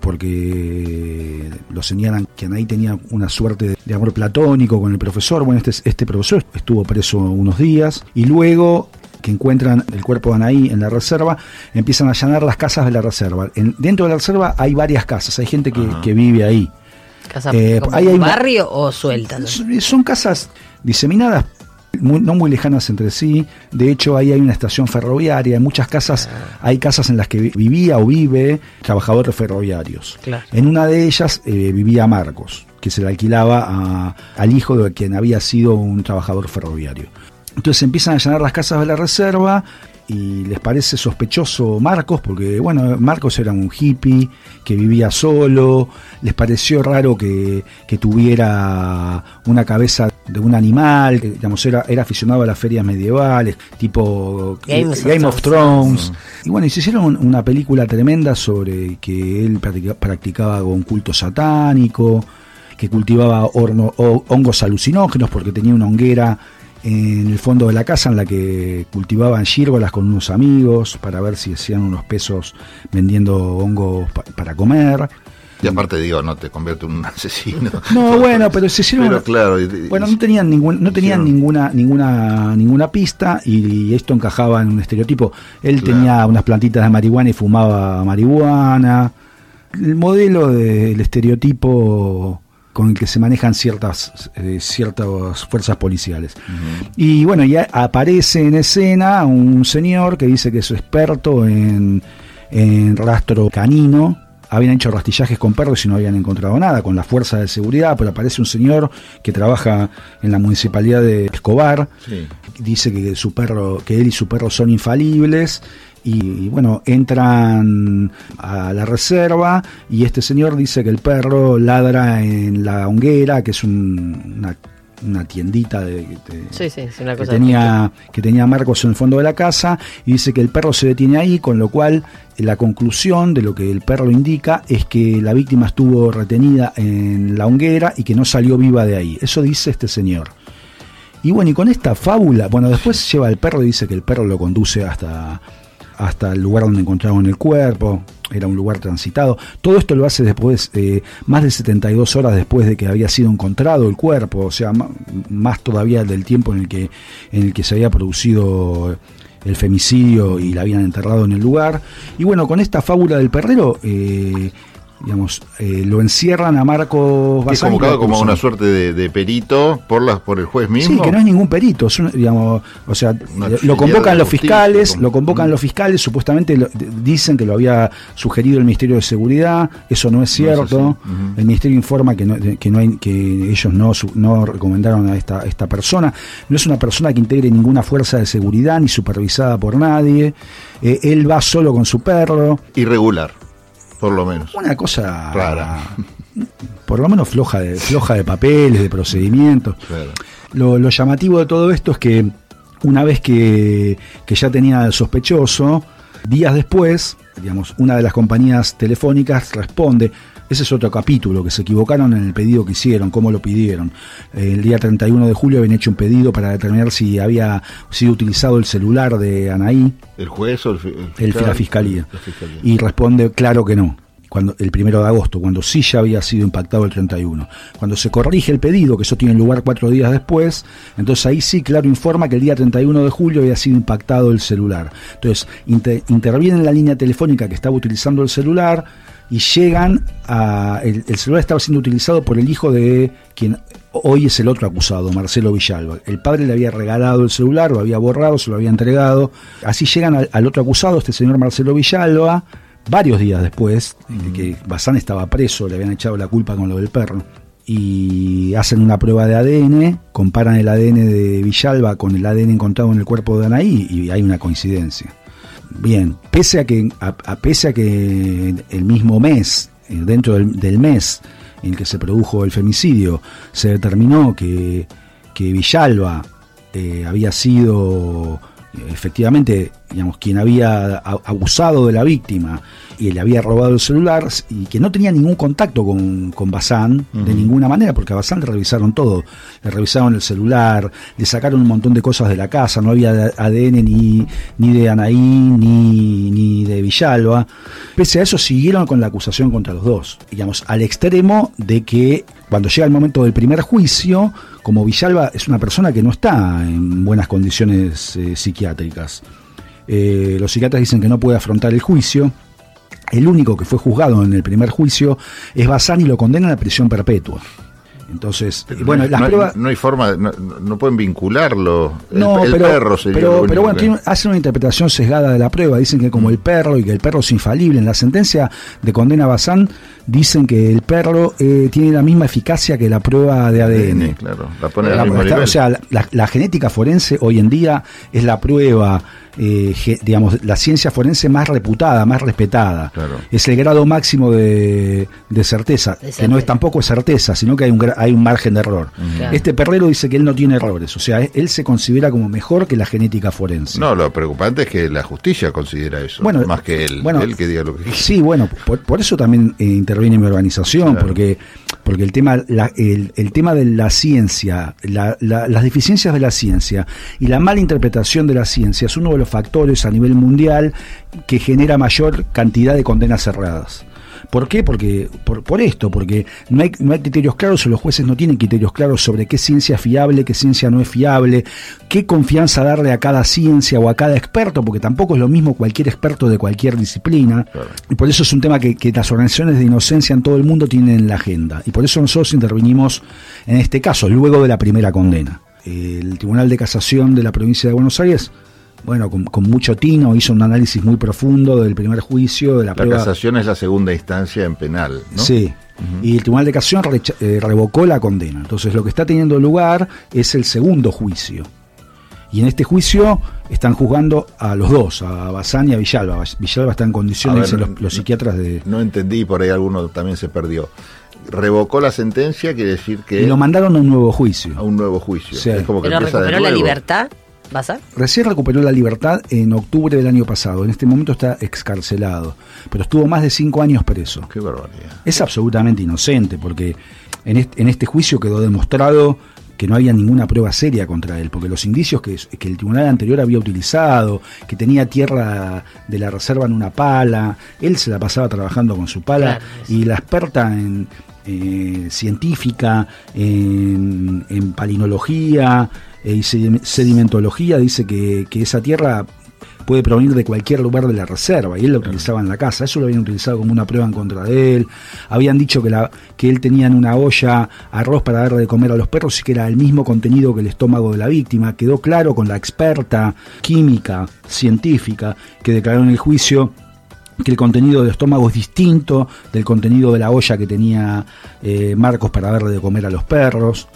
porque lo señalan que Anaí tenía una suerte de, amor platónico con el profesor. Bueno, este, este profesor estuvo preso unos días y luego que encuentran el cuerpo de Anaí en la reserva, empiezan a allanar las casas de la reserva. En- dentro de la reserva hay varias casas, hay gente que, que vive ahí. ¿Casa Eh, hay barrio o suelta? Son son casas diseminadas muy- no muy lejanas entre sí. De hecho, ahí hay una estación ferroviaria. En muchas casas hay casas en las que vi- vivía o vive trabajadores ferroviarios. Claro. En una de ellas eh, vivía Marcos, que se le alquilaba a- al hijo de quien había sido un trabajador ferroviario. Entonces empiezan a llenar las casas de la reserva y les parece sospechoso Marcos, porque bueno, Marcos era un hippie que vivía solo, les pareció raro que, que tuviera una cabeza de un animal, que digamos, era, era aficionado a las ferias medievales, tipo eh, Game of Thrones. Thrones. Y bueno, y se hicieron una película tremenda sobre que él practica- practicaba un culto satánico, que cultivaba horno- hongos alucinógenos porque tenía una honguera en el fondo de la casa en la que cultivaban gírgolas con unos amigos para ver si hacían unos pesos vendiendo hongos pa- para comer. Y aparte digo, no te convierte en un asesino. No, bueno, pero se hicieron. Pero claro, y- bueno, no tenían ningún, no tenían hicieron- ninguna, ninguna, ninguna pista y, esto encajaba en un estereotipo. Él Claro. tenía unas plantitas de marihuana y fumaba marihuana. El modelo del estereotipo con el que se manejan ciertas, eh, ciertas fuerzas policiales. Y bueno, ya aparece en escena un señor que dice que es experto en, en rastro canino. Habían hecho rastillajes con perros y no habían encontrado nada, con la fuerza de seguridad, pero aparece un señor que trabaja en la municipalidad de Escobar, Sí. dice que su perro, que él y su perro son infalibles. Y, bueno, entran a la reserva y este señor dice que el perro ladra en la honguera, que es un- una, una tiendita de, de- Sí, sí, es una que tenía, que tenía Marcos en el fondo de la casa y dice que el perro se detiene ahí, con lo cual la conclusión de lo que el perro indica es que la víctima estuvo retenida en la honguera y que no salió viva de ahí. Eso dice este señor. Y bueno, y con esta fábula, bueno, después lleva al perro y dice que el perro lo conduce hasta, hasta el lugar donde encontraron el cuerpo, era un lugar transitado. Todo esto lo hace después, eh, más de 72 horas después de que había sido encontrado el cuerpo, o sea, más todavía del tiempo en el que, en el que se había producido el femicidio y la habían enterrado en el lugar. Y bueno, con esta fábula del perrero, eh, digamos, eh, lo encierran a Marcos Que es convocado como una suerte de, de perito por las por el juez mismo. Sí, que no es ningún perito, es un- digamos, o sea, Una lo convocan los justicia, fiscales, lo convocan los fiscales, supuestamente lo- dicen que lo había sugerido el Ministerio de Seguridad, eso no es cierto. El Ministerio informa que no, que no hay, que ellos no no recomendaron a esta, esta persona, no es una persona que integre ninguna fuerza de seguridad ni supervisada por nadie. Eh, él va solo con su perro. Irregular, por lo menos. Una cosa Rara. por lo menos floja de, floja de papeles, de procedimientos. Claro. Lo, lo llamativo de todo esto es que una vez que, que ya tenía al sospechoso, días después, digamos, una de las compañías telefónicas responde, ese es otro capítulo, que se equivocaron en el pedido que hicieron, cómo lo pidieron. El día 31 de julio habían hecho un pedido para determinar si había sido utilizado el celular de Anaí, ¿El juez o el, la fiscalía. La fiscalía. Y responde, claro que no. Cuando, el primero de agosto, cuando sí ya había sido impactado el 31. Cuando se corrige el pedido, que eso tiene lugar cuatro días después, entonces ahí sí, claro, informa que el día 31 de julio había sido impactado el celular. Entonces, inter- interviene en la línea telefónica que estaba utilizando el celular y llegan a. El, el celular estaba siendo utilizado por el hijo de quien hoy es el otro acusado, Marcelo Villalba. El padre le había regalado el celular, lo había borrado, se lo había entregado. Así llegan al, al otro acusado, este señor Marcelo Villalba, varios días después de que Bazán estaba preso, le habían echado la culpa con lo del perro. Y hacen una prueba de ADN, comparan el ADN de Villalba con el ADN encontrado en el cuerpo de Anaí y hay una coincidencia. Bien, pese a que, a, pese a que el mismo mes, eh, dentro del, del mes en que se produjo el femicidio, se determinó que, que Villalba eh, había sido eh, efectivamente, digamos, quien había abusado de la víctima y le había robado el celular y que no tenía ningún contacto con, con Bazán de ninguna manera, porque a Bazán le revisaron todo, le revisaron el celular, le sacaron un montón de cosas de la casa, no había ADN ni, ni de Anaí ni, ni de Villalba. Pese a eso siguieron con la acusación contra los dos, digamos, al extremo de que cuando llega el momento del primer juicio, como Villalba es una persona que no está en buenas condiciones eh, psiquiátricas, eh, los psiquiatras dicen que no puede afrontar el juicio. El único que fue juzgado en el primer juicio es Bazán y lo condenan a prisión perpetua. Entonces, Pero bueno, no, las no pruebas... no hay forma, no, no pueden vincularlo. El, No, el pero, perro sería pero, pero bueno, que- hacen una interpretación sesgada de la prueba. Dicen que como el perro y que el perro es infalible. En la sentencia de condena a Bazán dicen que el perro eh, tiene la misma eficacia que la prueba de ADN. claro, la La- o sea, la genética forense hoy en día es la prueba, eh, digamos, la ciencia forense más reputada, más respetada. Es el grado máximo de, de certeza, que no es tampoco es certeza, sino que hay un, gra- hay un margen de error. Claro. Este perrero dice que él no tiene errores, o sea, él se considera como mejor que la genética forense. No, lo preocupante es que la justicia considera eso, Bueno, más que él. bueno, él que diga lo que quiera. Sí, bueno, por, por eso también eh, interviene mi organización, porque porque el tema la- el, el tema de la ciencia, la- la- las deficiencias de la ciencia y la mala interpretación de la ciencia es uno de los factores a nivel mundial que genera mayor cantidad de condenas cerradas. ¿Por qué? Porque, por, por esto, porque no hay, no hay criterios claros o los jueces no tienen criterios claros sobre qué ciencia es fiable, qué ciencia no es fiable, qué confianza darle a cada ciencia o a cada experto, porque tampoco es lo mismo cualquier experto de cualquier disciplina. Y por eso es un tema que, que las organizaciones de inocencia en todo el mundo tienen en la agenda. Y por eso nosotros intervinimos en este caso, luego de la primera condena. El Tribunal de Casación de la provincia de Buenos Aires bueno, con, con mucho tino, hizo un análisis muy profundo del primer juicio, de la, La prueba. casación es la segunda instancia en penal, ¿no? Sí. Y el Tribunal de Casación eh, revocó la condena. Entonces lo que está teniendo lugar es el segundo juicio. Y en este juicio están juzgando a los dos, a Bazán y a Villalba. Villalba está en condiciones, ver, los, los psiquiatras de... No entendí, por ahí alguno también se perdió. Revocó la sentencia, quiere decir que... Y lo mandaron a un nuevo juicio. A un nuevo juicio. Sí. Es como que Pero recuperó la nuevo. libertad, ¿Bazán? Recién recuperó la libertad en octubre del año pasado. En este momento está excarcelado. Pero estuvo más de cinco años preso. Qué barbaridad. Es absolutamente inocente porque en este, en este juicio quedó demostrado que no había ninguna prueba seria contra él, porque los indicios que, que el tribunal anterior había utilizado, que tenía tierra de la reserva en una pala, él se la pasaba trabajando con su pala Claro, y la experta en eh, científica, en, en palinología y sedi- sedimentología dice que, que esa tierra puede provenir de cualquier lugar de la reserva y él la utilizaba en la casa, eso lo habían utilizado como una prueba en contra de él, habían dicho que, la, que él tenía en una olla arroz para darle de comer a los perros y que era el mismo contenido que el estómago de la víctima, quedó claro con la experta química, científica, que declaró en el juicio que el contenido del estómago es distinto del contenido de la olla que tenía eh, Marcos para darle de comer a los perros.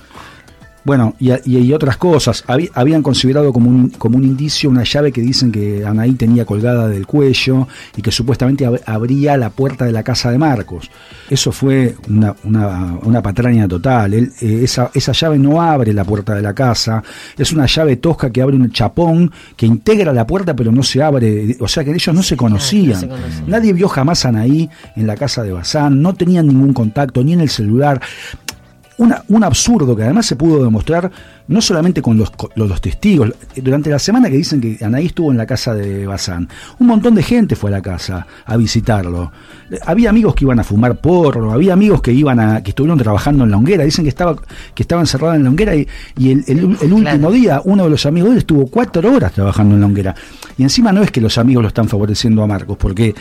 Bueno, y, y- y otras cosas. Habí- habían considerado como un, como un indicio una llave que dicen que Anaí tenía colgada del cuello y que supuestamente ab- abría la puerta de la casa de Marcos. Eso fue una, una, una patraña total. Él, eh, esa, esa llave no abre la puerta de la casa. Es una llave tosca que abre un chapón que integra la puerta pero no se abre. O sea que ellos no se conocían. Nadie vio jamás a Anaí en la casa de Bazán. No tenían ningún contacto ni en el celular una- un absurdo que además se pudo demostrar no solamente con los, con los testigos, durante la semana que dicen que Anaí estuvo en la casa de Bazán, un montón de gente fue a la casa a visitarlo. Había amigos que iban a fumar porro, había amigos que iban a, que estuvieron trabajando en la honguera, dicen que estaba, que estaba encerrada en la honguera y, y el, el- el último día uno de los amigos de él estuvo cuatro horas trabajando en la honguera. Y encima no es que los amigos lo están favoreciendo a Marcos, porque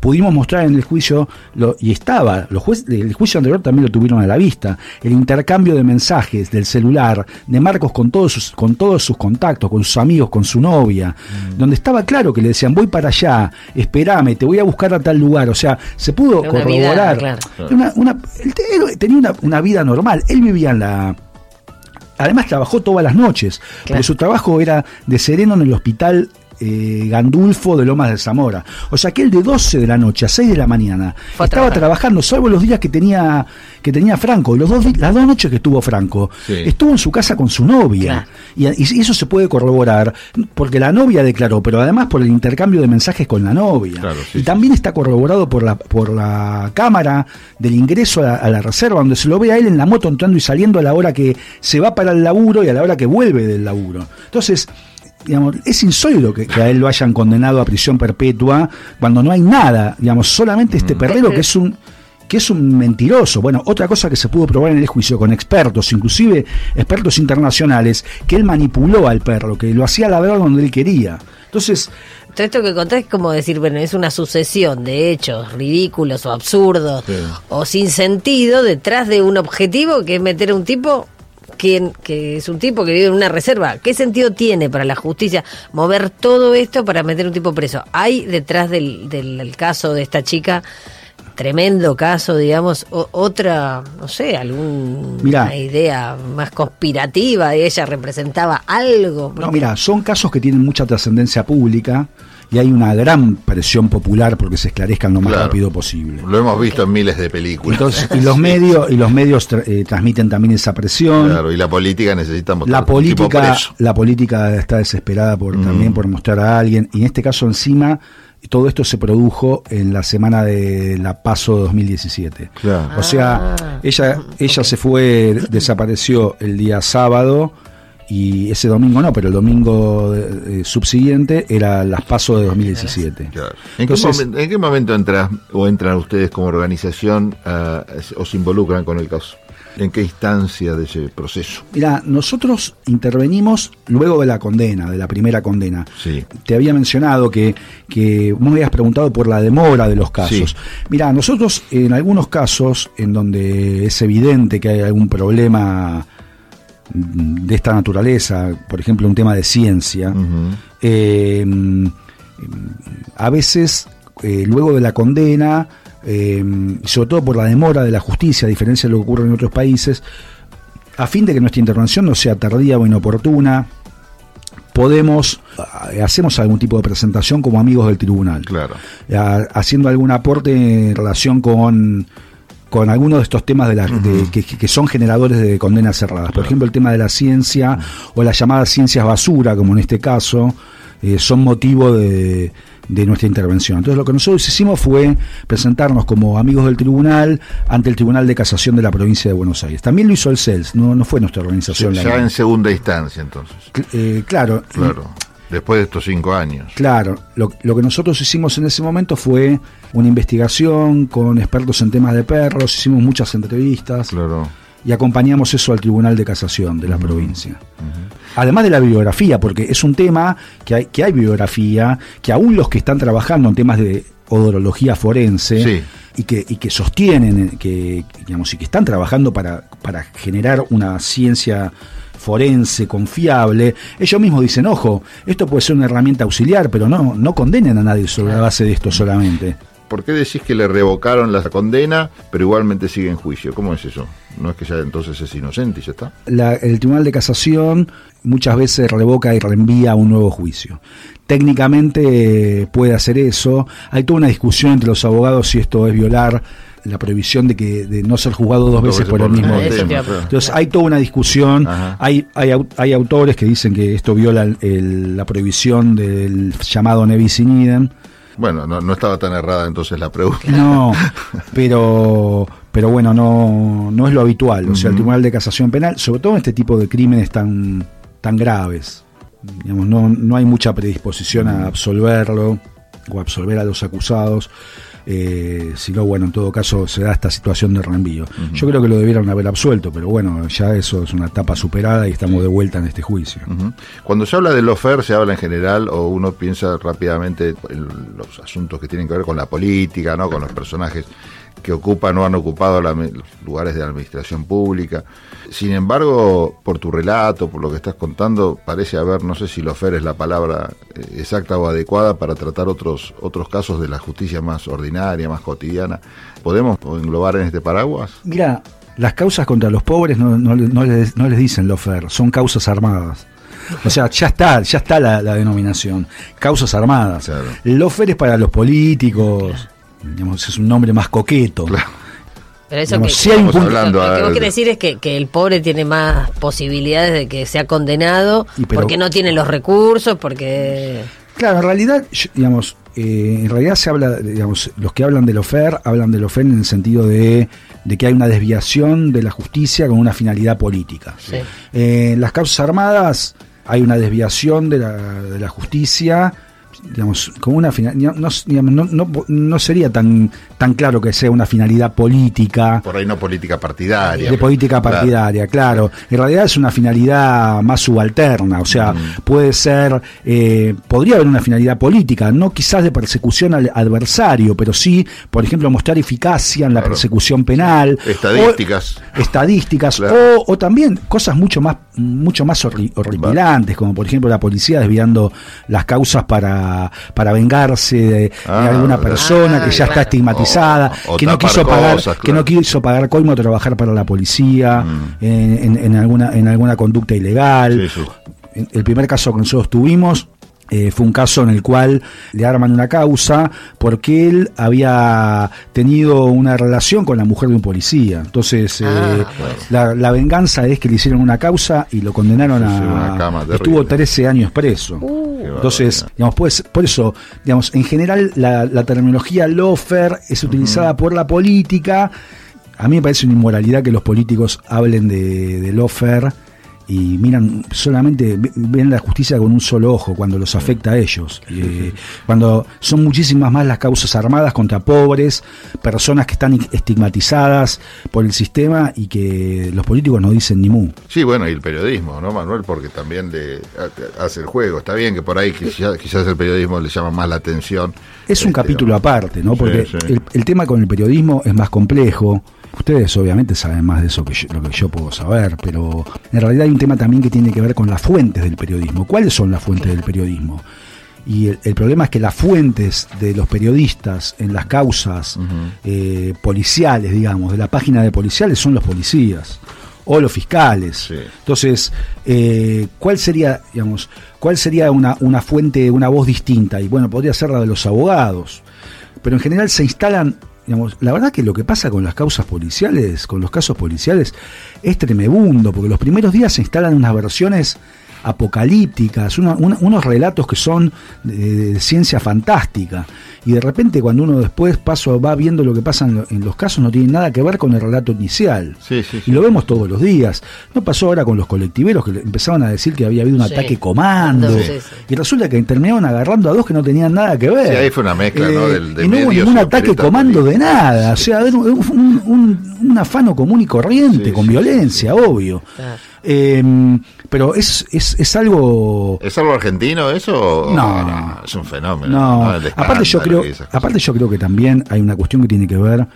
pudimos mostrar en el juicio, lo- y estaba, los jueces, el juicio anterior también lo tuvieron a la vista, el intercambio de mensajes del celular de Marcos con todos sus, con todos sus contactos, con sus amigos, con su novia, donde estaba claro que le decían, voy para allá, espérame, te voy a buscar a tal lugar, o sea, se pudo vida, corroborar. claro. Una- una- él te- él tenía una, una vida normal, él vivía en la... Además trabajó todas las noches, porque su trabajo era de sereno en el hospital eh, Gandulfo de Lomas de Zamora. O sea que él de 12 de la noche a 6 de la mañana Fue estaba trabajar. trabajando, salvo los días que tenía que tenía Franco. Y los dos, las dos noches que estuvo Franco, estuvo en su casa con su novia. Y, y eso se puede corroborar, porque la novia declaró, pero además por el intercambio de mensajes con la novia. y también está corroborado por la, por la cámara del ingreso a la, a la reserva, donde se lo ve a él en la moto entrando y saliendo a la hora que se va para el laburo y a la hora que vuelve del laburo. Entonces, digamos, es insólito que, que a él lo hayan condenado a prisión perpetua cuando no hay nada, digamos, solamente este perrero que es un que es un mentiroso. Bueno, otra cosa que se pudo probar en el juicio con expertos, inclusive expertos internacionales, que él manipuló al perro, que lo hacía ladrar donde él quería. Entonces, todo esto que contás es como decir, bueno, es una sucesión de hechos ridículos o absurdos o sin sentido detrás de un objetivo que es meter a un tipo que, que es un tipo que vive en una reserva. ¿Qué sentido tiene para la justicia mover todo esto para meter un tipo preso? Hay detrás del, del caso de esta chica tremendo caso, digamos, o- otra, no sé, alguna Mirá. idea más conspirativa de ella representaba algo. No, mira, son casos que tienen mucha trascendencia pública y hay una gran presión popular porque se esclarezcan lo más Claro. rápido posible. Lo hemos visto en miles de películas. Entonces, y los medios y los medios tra- eh, transmiten también esa presión. Claro, y la política necesita mostrar La política, preso. la política está desesperada por también por mostrar a alguien y en este caso encima todo esto se produjo en la semana de la Paso 2017. Claro. O sea, Ah. ella ella se fue desapareció el día sábado y ese domingo no, pero el domingo eh, subsiguiente era las Paso de 2017. ¿En, qué Entonces- momento, en qué momento entras o entran ustedes como organización o se involucran con el caso? ¿En qué instancia de ese proceso? Mira, nosotros intervenimos luego de la condena, de la primera condena. Sí. Te había mencionado que, que vos me habías preguntado por la demora de los casos. Sí. Mira, nosotros en algunos casos en donde es evidente que hay algún problema de esta naturaleza, por ejemplo un tema de ciencia, eh, mm, a veces eh, luego de la condena, eh, sobre todo por la demora de la justicia, a diferencia de lo que ocurre en otros países, a fin de que nuestra intervención no sea tardía o inoportuna, podemos, eh, hacemos algún tipo de presentación como amigos del tribunal. Claro. A- haciendo algún aporte en relación con con algunos de estos temas de la- de- que, que son generadores de condenas cerradas. Por ejemplo, el tema de la ciencia o las llamadas ciencias basura, como en este caso, eh, son motivo de, de nuestra intervención. Entonces, lo que nosotros hicimos fue presentarnos como amigos del tribunal ante el Tribunal de Casación de la provincia de Buenos Aires. También lo hizo el CELS, no, no fue nuestra organización. la Ya en segunda instancia, entonces. eh, claro, Claro. Después de estos cinco años. Claro, lo, lo que nosotros hicimos en ese momento fue una investigación con expertos en temas de perros, hicimos muchas entrevistas y acompañamos eso al Tribunal de Casación de la provincia. Además de la bibliografía, porque es un tema que hay, que hay bibliografía, que aún los que están trabajando en temas de odorología forense Sí. y, que, y que sostienen, que, digamos, y que están trabajando para, para generar una ciencia forense confiable, ellos mismos dicen, ojo, esto puede ser una herramienta auxiliar, pero no, no condenen a nadie sobre la base de esto solamente. ¿Por qué decís que le revocaron la condena, pero igualmente sigue en juicio? ¿Cómo es eso? ¿No es que ya entonces es inocente y ya está? La- el Tribunal de Casación muchas veces revoca y reenvía a un nuevo juicio. Técnicamente eh, puede hacer eso. Hay toda una discusión entre los abogados si esto es violar la prohibición de que de no ser juzgado dos Dos veces veces por el por el mismo tema. Entonces hay toda una discusión. Hay, hay, hay autores que dicen que esto viola el- el- la prohibición del llamado nevis in idem. Bueno, no, no estaba tan errada entonces la pregunta. No, pero pero bueno, no, no es lo habitual. O sea, el Tribunal de Casación Penal, sobre todo en este tipo de crímenes tan, tan graves, digamos, no, no hay mucha predisposición a absolverlo o a absolver a los acusados. Eh, sino bueno, en todo caso se da esta situación de reenvío. Yo creo que lo debieron haber absuelto, pero bueno, ya eso es una etapa superada y estamos de vuelta en este juicio. Cuando se habla de lofer, se habla en general o uno piensa rápidamente en los asuntos que tienen que ver con la política, ¿no? con los personajes que ocupan o han ocupado la- los lugares de la administración pública. Sin embargo, por tu relato, por lo que estás contando, parece haber, no sé si lofer es la palabra eh, exacta o adecuada para tratar otros, otros casos de la justicia más ordinaria, más cotidiana. ¿Podemos englobar en este paraguas? Mira, las causas contra los pobres no, no, le- no les, no les dicen lofer, son causas armadas. O sea, ya está, ya está la, la denominación, causas armadas. El lofer es para los políticos, digamos, es un nombre más coqueto. Pero eso Digamos, que, sí hay un lo- punto- lo, hablando que a- vos querés decir es que, que el pobre tiene más posibilidades de que sea condenado Y pero- porque no tiene los recursos, porque... Claro, en realidad, digamos, eh, en realidad se habla, digamos, los que hablan del ofer hablan del ofer en el sentido de, de que hay una desviación de la justicia con una finalidad política. Eh, en las causas armadas hay una desviación de la, de la justicia digamos, como una final, no, digamos, no, no, no sería tan, tan claro que sea una finalidad política. Por ahí no política partidaria. De política partidaria, claro. En realidad es una finalidad más subalterna, o sea, puede ser, eh, podría haber una finalidad política, no quizás de persecución al adversario, pero sí, por ejemplo, mostrar eficacia en la persecución penal. Estadísticas. O, estadísticas, o, o, también cosas mucho más, mucho más horripilantes, como por ejemplo la policía desviando las causas para, para vengarse de, Ah, de alguna persona que ya está estigmatizada, O- o que no quiso pagar, cosas, que no claro. quiso pagar coimo trabajar para la policía Mm. en, en- en alguna, en alguna conducta ilegal. El primer caso que nosotros tuvimos eh, fue un caso en el cual le arman una causa porque él había tenido una relación con la mujer de un policía. Entonces, eh, Ah, la, la venganza es que le hicieron una causa y lo condenaron Sí, sí, una cama a. Estuvo 13 años preso. Entonces, digamos, pues, por eso, digamos, en general la, la terminología lofer es utilizada por la política. A mí me parece una inmoralidad que los políticos hablen de, de lofer y miran solamente ve- ven la justicia con un solo ojo cuando los afecta a ellos Eh, cuando son muchísimas más las causas armadas contra pobres personas que están estigmatizadas por el sistema y que los políticos no dicen ni mu Sí, bueno, y el periodismo, ¿no, Manuel? Porque también le ha- hace el juego. Está bien que por ahí quizás, quizás el periodismo le llama más la atención. Es un Este, capítulo aparte, ¿no? Sí, Porque sí. El, el tema con el periodismo es más complejo. Ustedes obviamente saben más de eso que yo, lo que yo puedo saber, pero en realidad hay un tema también que tiene que ver con las fuentes del periodismo. ¿Cuáles son las fuentes del periodismo? Y el, el problema es que las fuentes de los periodistas en las causas eh, policiales, digamos, de la página de policiales son los policías o los fiscales. Entonces, eh, ¿cuál sería, digamos, cuál sería una, una fuente, una voz distinta? Y bueno, podría ser la de los abogados. Pero en general se instalan, la verdad que lo que pasa con las causas policiales, con los casos policiales, es tremebundo, porque los primeros días se instalan unas versiones apocalípticas, una- una- unos relatos que son de, de ciencia fantástica. Y de repente cuando uno después paso va viendo lo que pasa en, lo- en los casos no tiene nada que ver con el relato inicial. Y lo vemos todos los días. No pasó ahora con los colectiveros que empezaban a decir que había habido un Sí. ataque comando. Sí, sí. Y resulta que terminaron agarrando a dos que no tenían nada que ver. Sí, ahí fue una mezcla, ¿no? Eh, Del- de y no hubo medios ningún ataque comando de nada. O sea, era un, un- un- un afano común y corriente, con violencia, obvio. Eh, pero es, es, es algo. ¿Es algo argentino eso? No, no. Es un fenómeno. No, El aparte yo creo, aparte yo creo que también hay una cuestión que tiene que ver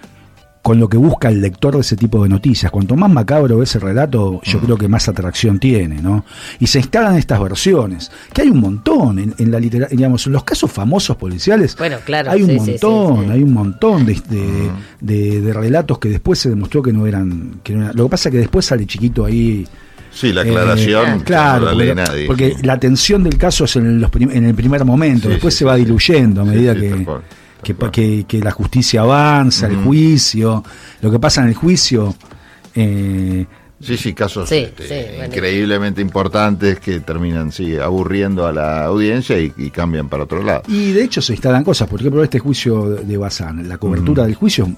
con lo que busca el lector de ese tipo de noticias. Cuanto más macabro es el relato, yo Mm. creo que más atracción tiene, ¿no? Y se instalan estas versiones, que hay un montón en, en la literatura, digamos, en los casos famosos policiales. Bueno, claro, Hay un sí, sí, sí, montón, sí. hay un montón de, de, Mm. de- de relatos que después se demostró que no eran, que no eran- Lo que pasa es que después sale chiquito ahí. Sí, la aclaración, Eh, claro, no la lee porque, nadie, porque sí. la tensión del caso es en, los prim- en el primer momento, Sí, después sí, se va diluyendo a medida sí, que, tal cual, que, que- que la justicia avanza, el juicio, lo que pasa en el juicio. eh, Sí, sí, casos Sí, este, sí, bueno. increíblemente importantes que terminan sí, aburriendo a la audiencia y, y cambian para otro lado. y de hecho se instalan cosas, por ejemplo, este juicio de Bazán, la cobertura del juicio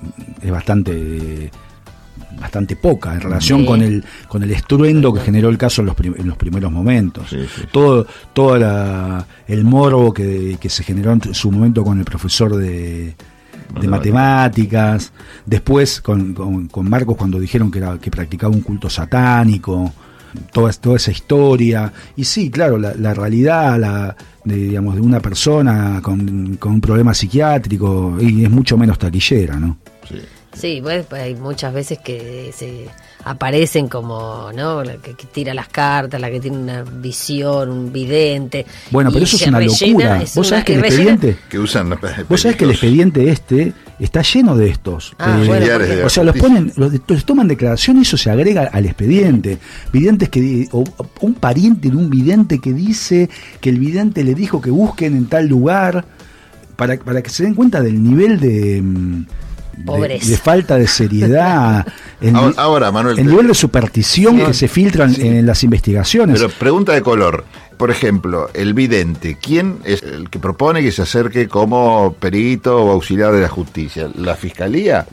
es bastante bastante poca en relación Sí. con el con el estruendo que generó el caso en los, prim- en los primeros momentos. Todo todo la- el morbo que, que se generó en su momento con el profesor de, de matemáticas, después con, con- con Marcos cuando dijeron que, era, que practicaba un culto satánico, toda, toda esa historia. Y sí, claro, la, la realidad la, de, digamos, de una persona con, con un problema psiquiátrico y es mucho menos taquillera, ¿no? Sí, pues, pues, hay muchas veces que se aparecen como, ¿no? La que, que tira las cartas, la que tiene una visión, un vidente. Bueno, pero eso es una rellena, locura. es Vos una- sabés que el rellena- expediente... Que usan Vos sabés que el expediente este está lleno de estos. Eh, Ah, bueno, porque- o sea, los ponen, los, los toman declaración y eso se agrega al expediente. Videntes que di- o, o un pariente de un vidente que dice que el vidente le dijo que busquen en tal lugar para, para que se den cuenta del nivel de de, Pobreza. de falta de seriedad, el, Ahora- ahora, Manuel, el nivel de superstición Sí. que se filtran en las investigaciones. Pero pregunta de color. Por ejemplo, el vidente, ¿quién es el que propone que se acerque como perito o auxiliar de la justicia? ¿La fiscalía?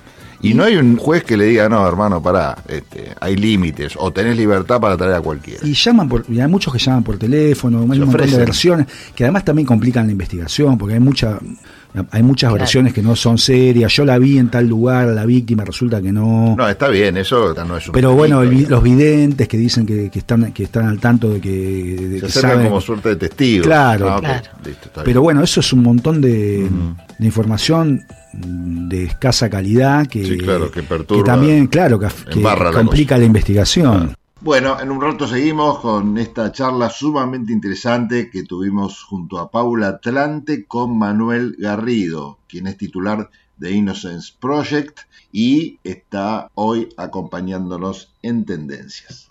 Y no hay un juez que le diga, no, hermano, pará, este, hay límites, o tenés libertad para traer a cualquiera. Y llaman por, y hay muchos que llaman por teléfono, hay un montón de ofrecen. versiones, que además también complican la investigación, porque hay mucha hay muchas Claro. versiones que no son serias. Yo la vi en tal lugar, la víctima resulta que no. No, está bien, eso no es un Pero bueno, el los videntes que dicen que, que están que están al tanto de que, de se que acercan saben- como suerte de testigos. Claro, Ah, claro. listo, está Pero bueno, eso es un montón de, de información mm, de escasa calidad que, Sí, claro, que perturba, también, claro, que, que embarra la complica la investigación. Bueno, en un rato seguimos con esta charla sumamente interesante que tuvimos junto a Paula Atlante con Manuel Garrido, quien es titular de Innocence Project y está hoy acompañándonos en Tendencias.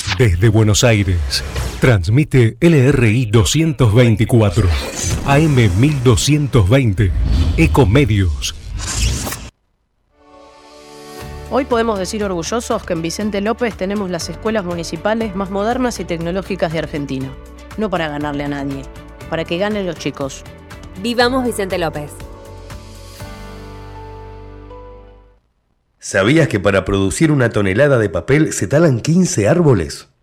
Desde Buenos Aires, transmite LRI 224, AM 1220, Ecomedios. Hoy podemos decir orgullosos que en Vicente López tenemos las escuelas municipales más modernas y tecnológicas de Argentina. No para ganarle a nadie, para que ganen los chicos. Vivamos Vicente López. ¿Sabías que para producir una tonelada de papel se talan 15 árboles?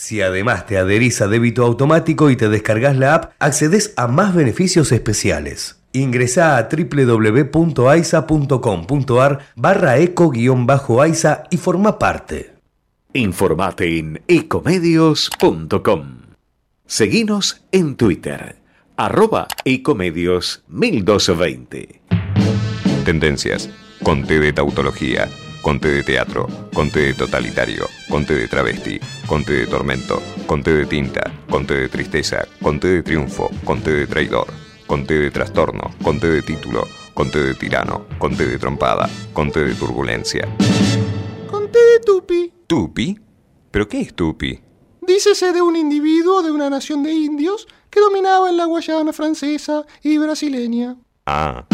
Si además te adherís a débito automático y te descargas la app, accedes a más beneficios especiales. Ingresá a www.aisa.com.ar barra eco-aisa y forma parte. Informate en ecomedios.com. Seguinos en Twitter, arroba ecomedios 1220. Tendencias. Conté de tautología, conté de teatro, conté de totalitario, conté de travesti, conté de tormento, conté de tinta, conté de tristeza, conté de triunfo, conté de traidor, conté de trastorno, conté de título, conté de tirano, conté de trompada, conté de turbulencia. Conté de Tupi. ¿Tupi? ¿Pero qué es Tupi? Dícese de un individuo de una nación de indios que dominaba en la Guayana francesa y brasileña. Ah.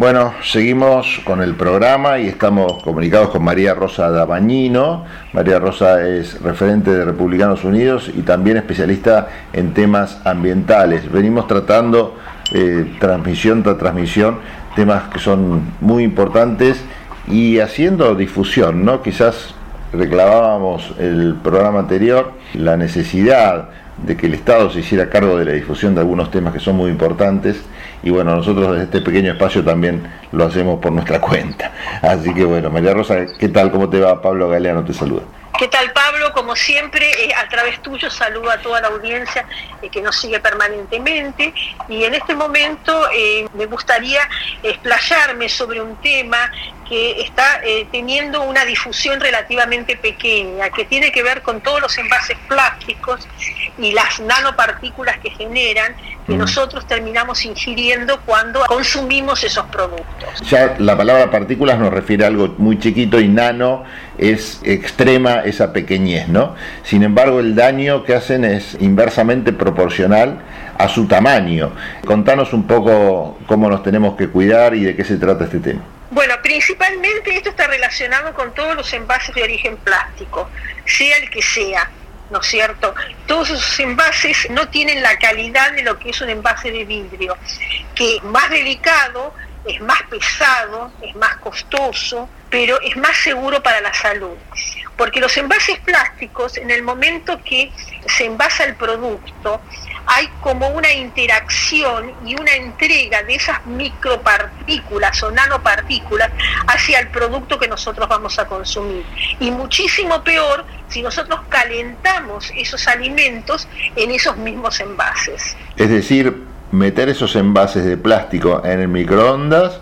Bueno, seguimos con el programa y estamos comunicados con María Rosa Dabañino. María Rosa es referente de Republicanos Unidos y también especialista en temas ambientales. Venimos tratando eh, transmisión tras transmisión temas que son muy importantes y haciendo difusión, ¿no? Quizás reclamábamos el programa anterior la necesidad de que el Estado se hiciera cargo de la difusión de algunos temas que son muy importantes y bueno, nosotros desde este pequeño espacio también lo hacemos por nuestra cuenta. Así que bueno, María Rosa, ¿qué tal? ¿Cómo te va? Pablo Galeano te saluda. ¿Qué tal Pablo? Como siempre, eh, a través tuyo saludo a toda la audiencia eh, que nos sigue permanentemente y en este momento eh, me gustaría explayarme sobre un tema que está eh, teniendo una difusión relativamente pequeña, que tiene que ver con todos los envases plásticos y las nanopartículas que generan, que nosotros terminamos ingiriendo cuando consumimos esos productos. Ya la palabra partículas nos refiere a algo muy chiquito y nano es extrema esa pequeñez, ¿no? Sin embargo, el daño que hacen es inversamente proporcional a su tamaño. Contanos un poco cómo nos tenemos que cuidar y de qué se trata este tema. Bueno, principalmente esto está relacionado con todos los envases de origen plástico, sea el que sea, ¿no es cierto? Todos esos envases no tienen la calidad de lo que es un envase de vidrio, que es más delicado, es más pesado, es más costoso, pero es más seguro para la salud. Porque los envases plásticos, en el momento que se envasa el producto, hay como una interacción y una entrega de esas micropartículas o nanopartículas hacia el producto que nosotros vamos a consumir. Y muchísimo peor si nosotros calentamos esos alimentos en esos mismos envases. Es decir, meter esos envases de plástico en el microondas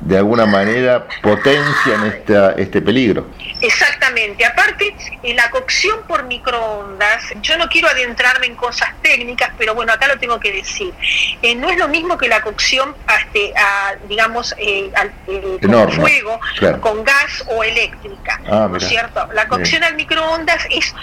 de alguna manera potencian esta, este peligro. Exactamente. Aparte, en la cocción por microondas, yo no quiero adentrarme en cosas técnicas, pero bueno, acá lo tengo que decir. Eh, no es lo mismo que la cocción, este, a, digamos, eh, al, eh, con Enorme, fuego, claro. con gas o eléctrica. Ah, ¿No es cierto? La cocción al microondas es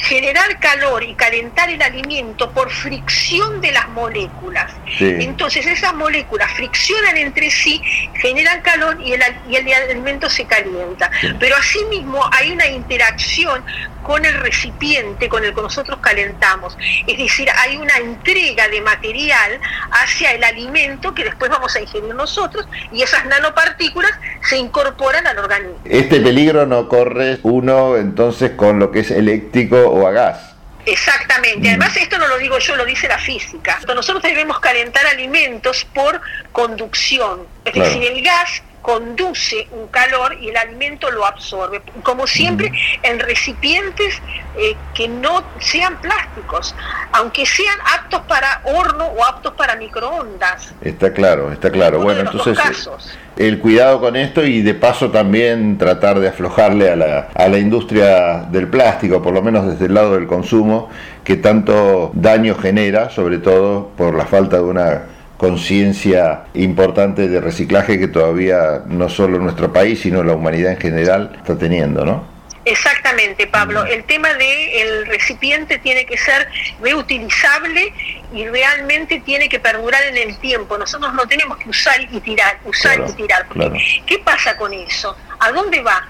generar calor y calentar el alimento por fricción de las moléculas. Sí. Entonces esas moléculas friccionan entre sí, generan calor y el, y el alimento se calienta. Pero asimismo hay una interacción con el recipiente con el que nosotros calentamos. Es decir, hay una entrega de material hacia el alimento que después vamos a ingerir nosotros y esas nanopartículas se incorporan al organismo. Este peligro no corre uno entonces con lo que es eléctrico o a gas. Exactamente. Además, esto no lo digo yo, lo dice la física. Nosotros debemos calentar alimentos por conducción. Es Claro. decir, el gas conduce un calor y el alimento lo absorbe. Como siempre, en recipientes eh, que no sean plásticos, aunque sean aptos para horno o aptos para microondas. Está claro, está claro. Uno Bueno, entonces casos. el cuidado con esto y de paso también tratar de aflojarle a la, a la industria del plástico, por lo menos desde el lado del consumo, que tanto daño genera, sobre todo por la falta de una conciencia importante de reciclaje que todavía no solo nuestro país, sino la humanidad en general está teniendo, ¿no? Exactamente, Pablo. El tema del recipiente tiene que ser reutilizable y realmente tiene que perdurar en el tiempo. Nosotros no tenemos que usar y tirar, usar Claro, y tirar. Porque, claro. ¿Qué pasa con eso? ¿A dónde va?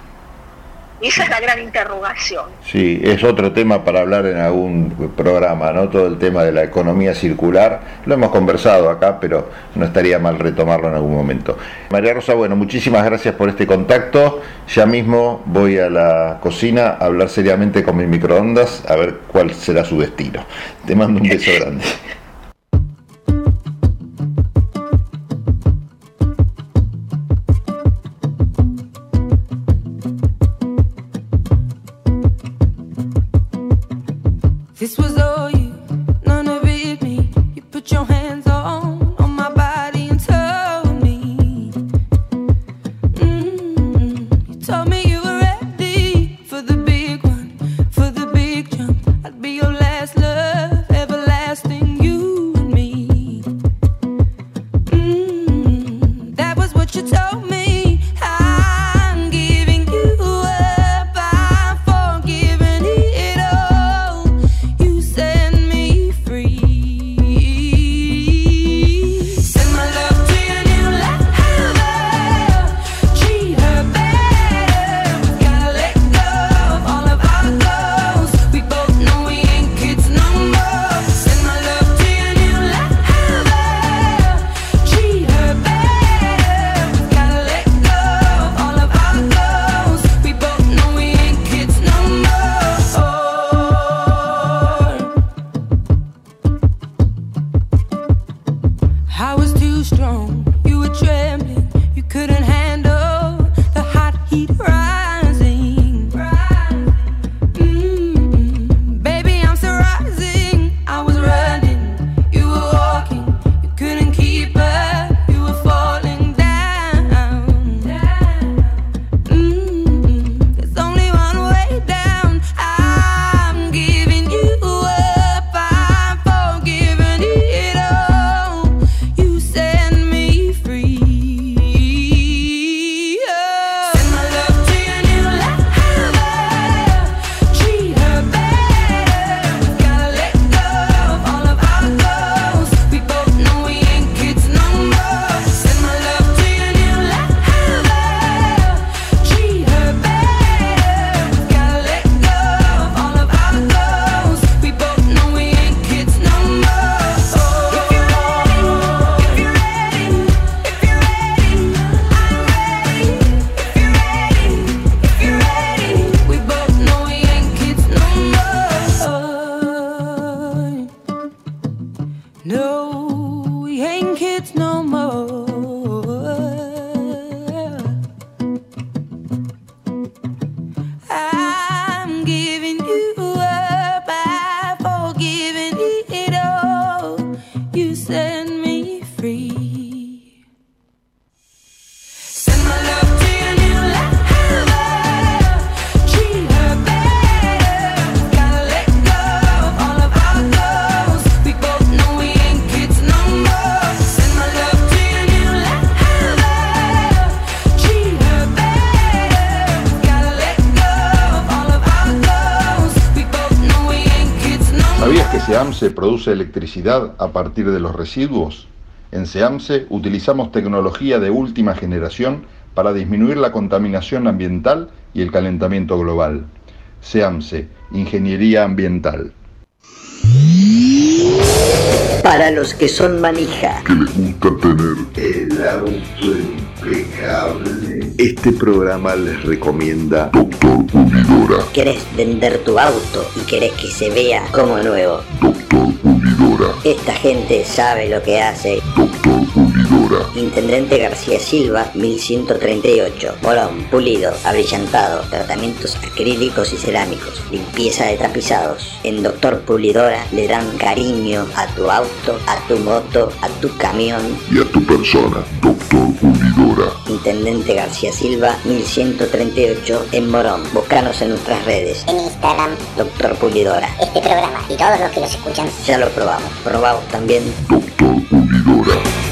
Esa es la gran interrogación. Sí, es otro tema para hablar en algún programa, ¿no? Todo el tema de la economía circular. Lo hemos conversado acá, pero no estaría mal retomarlo en algún momento. María Rosa, bueno, muchísimas gracias por este contacto. Ya mismo voy a la cocina a hablar seriamente con mi microondas a ver cuál será su destino. Te mando un beso grande. SEAMSE produce electricidad a partir de los residuos? En SEAMSE utilizamos tecnología de última generación para disminuir la contaminación ambiental y el calentamiento global. SEAMSE, Ingeniería Ambiental. Para los que son manija. Que les gusta tener el auto impecable. Este programa les recomienda Doctor Pulidora. ¿Querés vender tu auto y querés que se vea como nuevo? Doctor Pulidora. Esta gente sabe lo que hace. Doctor Pulidora. Intendente García Silva, 1138. Morón, pulido, abrillantado, tratamientos acrílicos y cerámicos, limpieza de tapizados. En Doctor Pulidora le dan cariño a tu auto, a tu moto, a tu camión. Y a tu persona. Doctor Pulidora. Intendente García Silva, 1138 en Morón. Búscanos en nuestras redes. En Instagram, Doctor Pulidora. este programa y todos los que los escuchan. Ya lo probamos. Probamos también. Doctor Pulidora.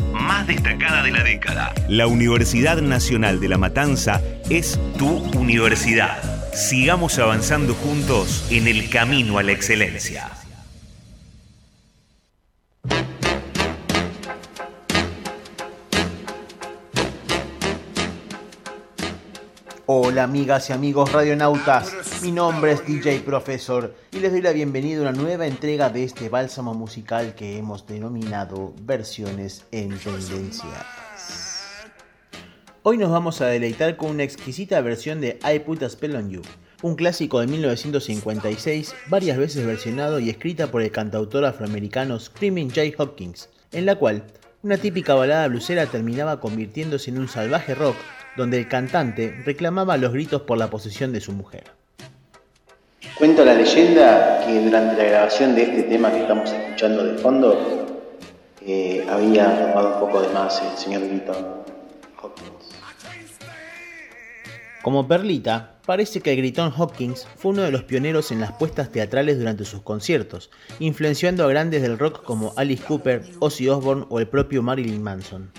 más destacada de la década. La Universidad Nacional de La Matanza es tu universidad. Sigamos avanzando juntos en el camino a la excelencia. Hola amigas y amigos radionautas, mi nombre es DJ Profesor y les doy la bienvenida a una nueva entrega de este bálsamo musical que hemos denominado Versiones en Tendencia. Hoy nos vamos a deleitar con una exquisita versión de I Put a Spell on You, un clásico de 1956 varias veces versionado y escrita por el cantautor afroamericano Screaming Jay Hopkins, en la cual una típica balada blusera terminaba convirtiéndose en un salvaje rock donde el cantante reclamaba los gritos por la posesión de su mujer. Cuenta la leyenda que durante la grabación de este tema que estamos escuchando de fondo, eh, había tomado un poco de más el señor Gritton Hopkins. Como perlita, parece que el gritón Hopkins fue uno de los pioneros en las puestas teatrales durante sus conciertos, influenciando a grandes del rock como Alice Cooper, Ozzy Osbourne o el propio Marilyn Manson.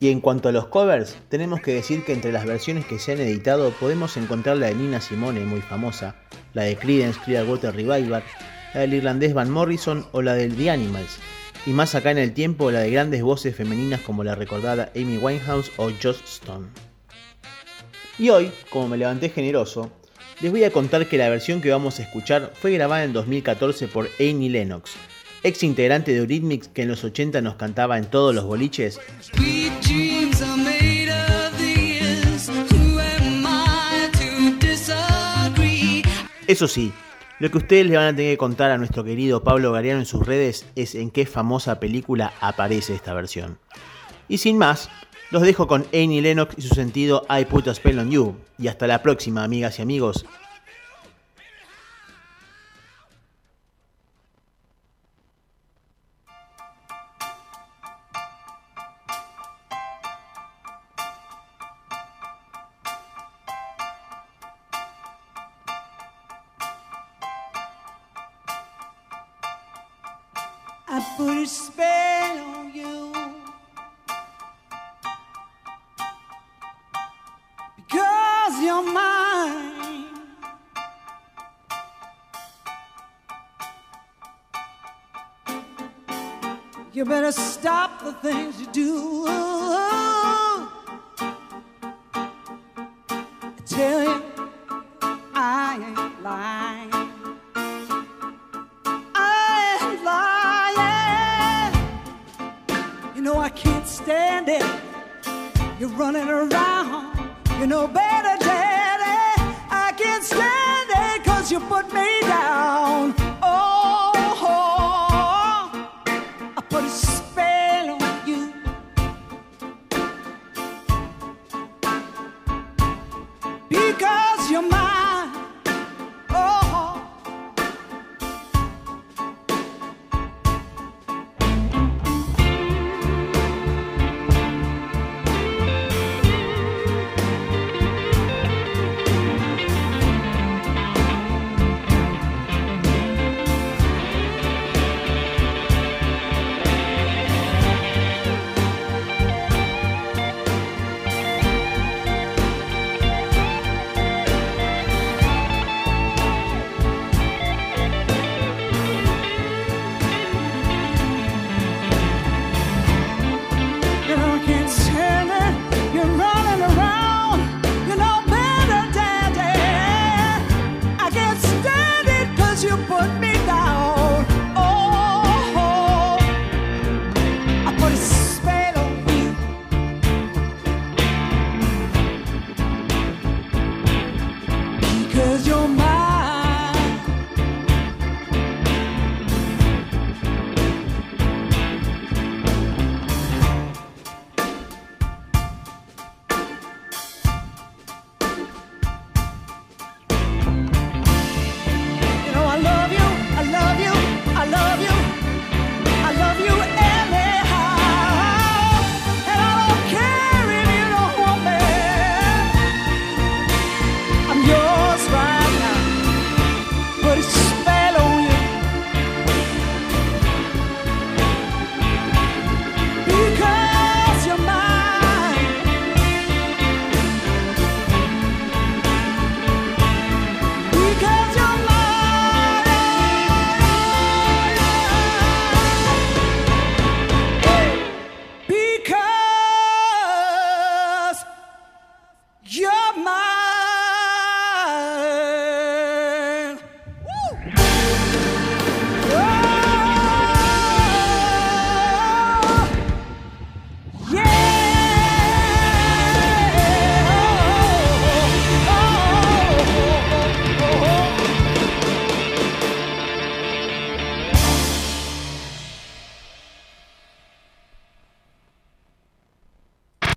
Y en cuanto a los covers, tenemos que decir que entre las versiones que se han editado podemos encontrar la de Nina Simone, muy famosa, la de Creedence Clearwater Revival, la del irlandés Van Morrison o la del The Animals, y más acá en el tiempo la de grandes voces femeninas como la recordada Amy Winehouse o Joss Stone. Y hoy, como me levanté generoso, les voy a contar que la versión que vamos a escuchar fue grabada en 2014 por Amy Lennox, ex integrante de Eurythmics que en los 80 nos cantaba en todos los boliches Eso sí, lo que ustedes le van a tener que contar a nuestro querido Pablo Gariano en sus redes es en qué famosa película aparece esta versión. Y sin más, los dejo con Annie Lennox y su sentido I Put a Spell on You. Y hasta la próxima, amigas y amigos.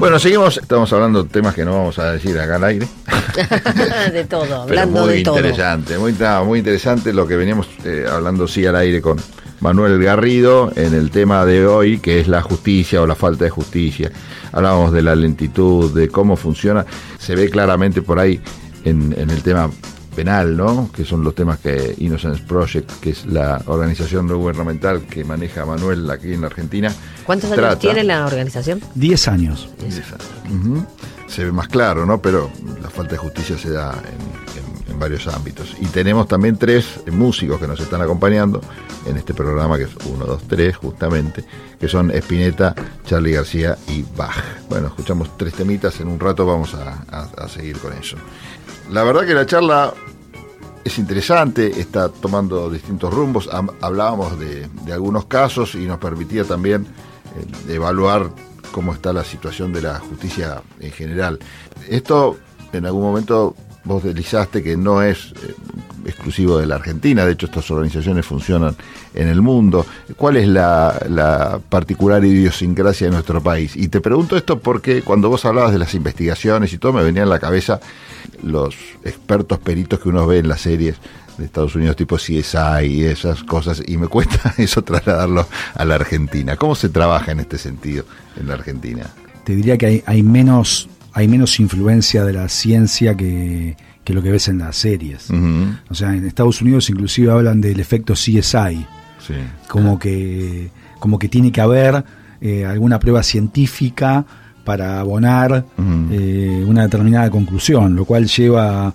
Bueno, seguimos, estamos hablando de temas que no vamos a decir acá al aire. de todo, hablando muy de todo. interesante, muy, ta- muy interesante lo que veníamos eh, hablando sí al aire con Manuel Garrido en el tema de hoy, que es la justicia o la falta de justicia. Hablábamos de la lentitud, de cómo funciona. Se ve claramente por ahí en, en el tema penal, ¿no? Que son los temas que Innocence Project, que es la organización no gubernamental que maneja Manuel aquí en la Argentina. ¿Cuántos años tiene la organización? 10 años. Ujú. Se ve más claro, ¿no? Pero la falta de justicia se da en, en- en varios ámbitos. Y tenemos también tres músicos que nos están acompañando en este programa, que es 1, 2, 3, justamente, que son Spinetta, Charlie García y Bach. Bueno, escuchamos tres temitas, en un rato vamos a, a- seguir con eso. La verdad que la charla es interesante, está tomando distintos rumbos. Hablábamos de, de algunos casos y nos permitía también eh, evaluar cómo está la situación de la justicia en general. Esto en algún momento vos deslizaste que no es eh, exclusivo de la Argentina, de hecho estas organizaciones funcionan en el mundo. ¿Cuál es la, la particular idiosincrasia de nuestro país? Y te pregunto esto porque cuando vos hablabas de las investigaciones y todo, me venía en la cabeza los expertos peritos que uno ve en las series de Estados Unidos tipo CSI y esas cosas y me cuesta eso trasladarlo a la Argentina. ¿Cómo se trabaja en este sentido en la Argentina? Te diría que hay menos hay menos influencia de la ciencia que, que lo que ves en las series. O sea, en Estados Unidos inclusive hablan del efecto CSI, Sí. como que como que tiene que haber eh, alguna prueba científica para abonar eh, una determinada conclusión, lo cual lleva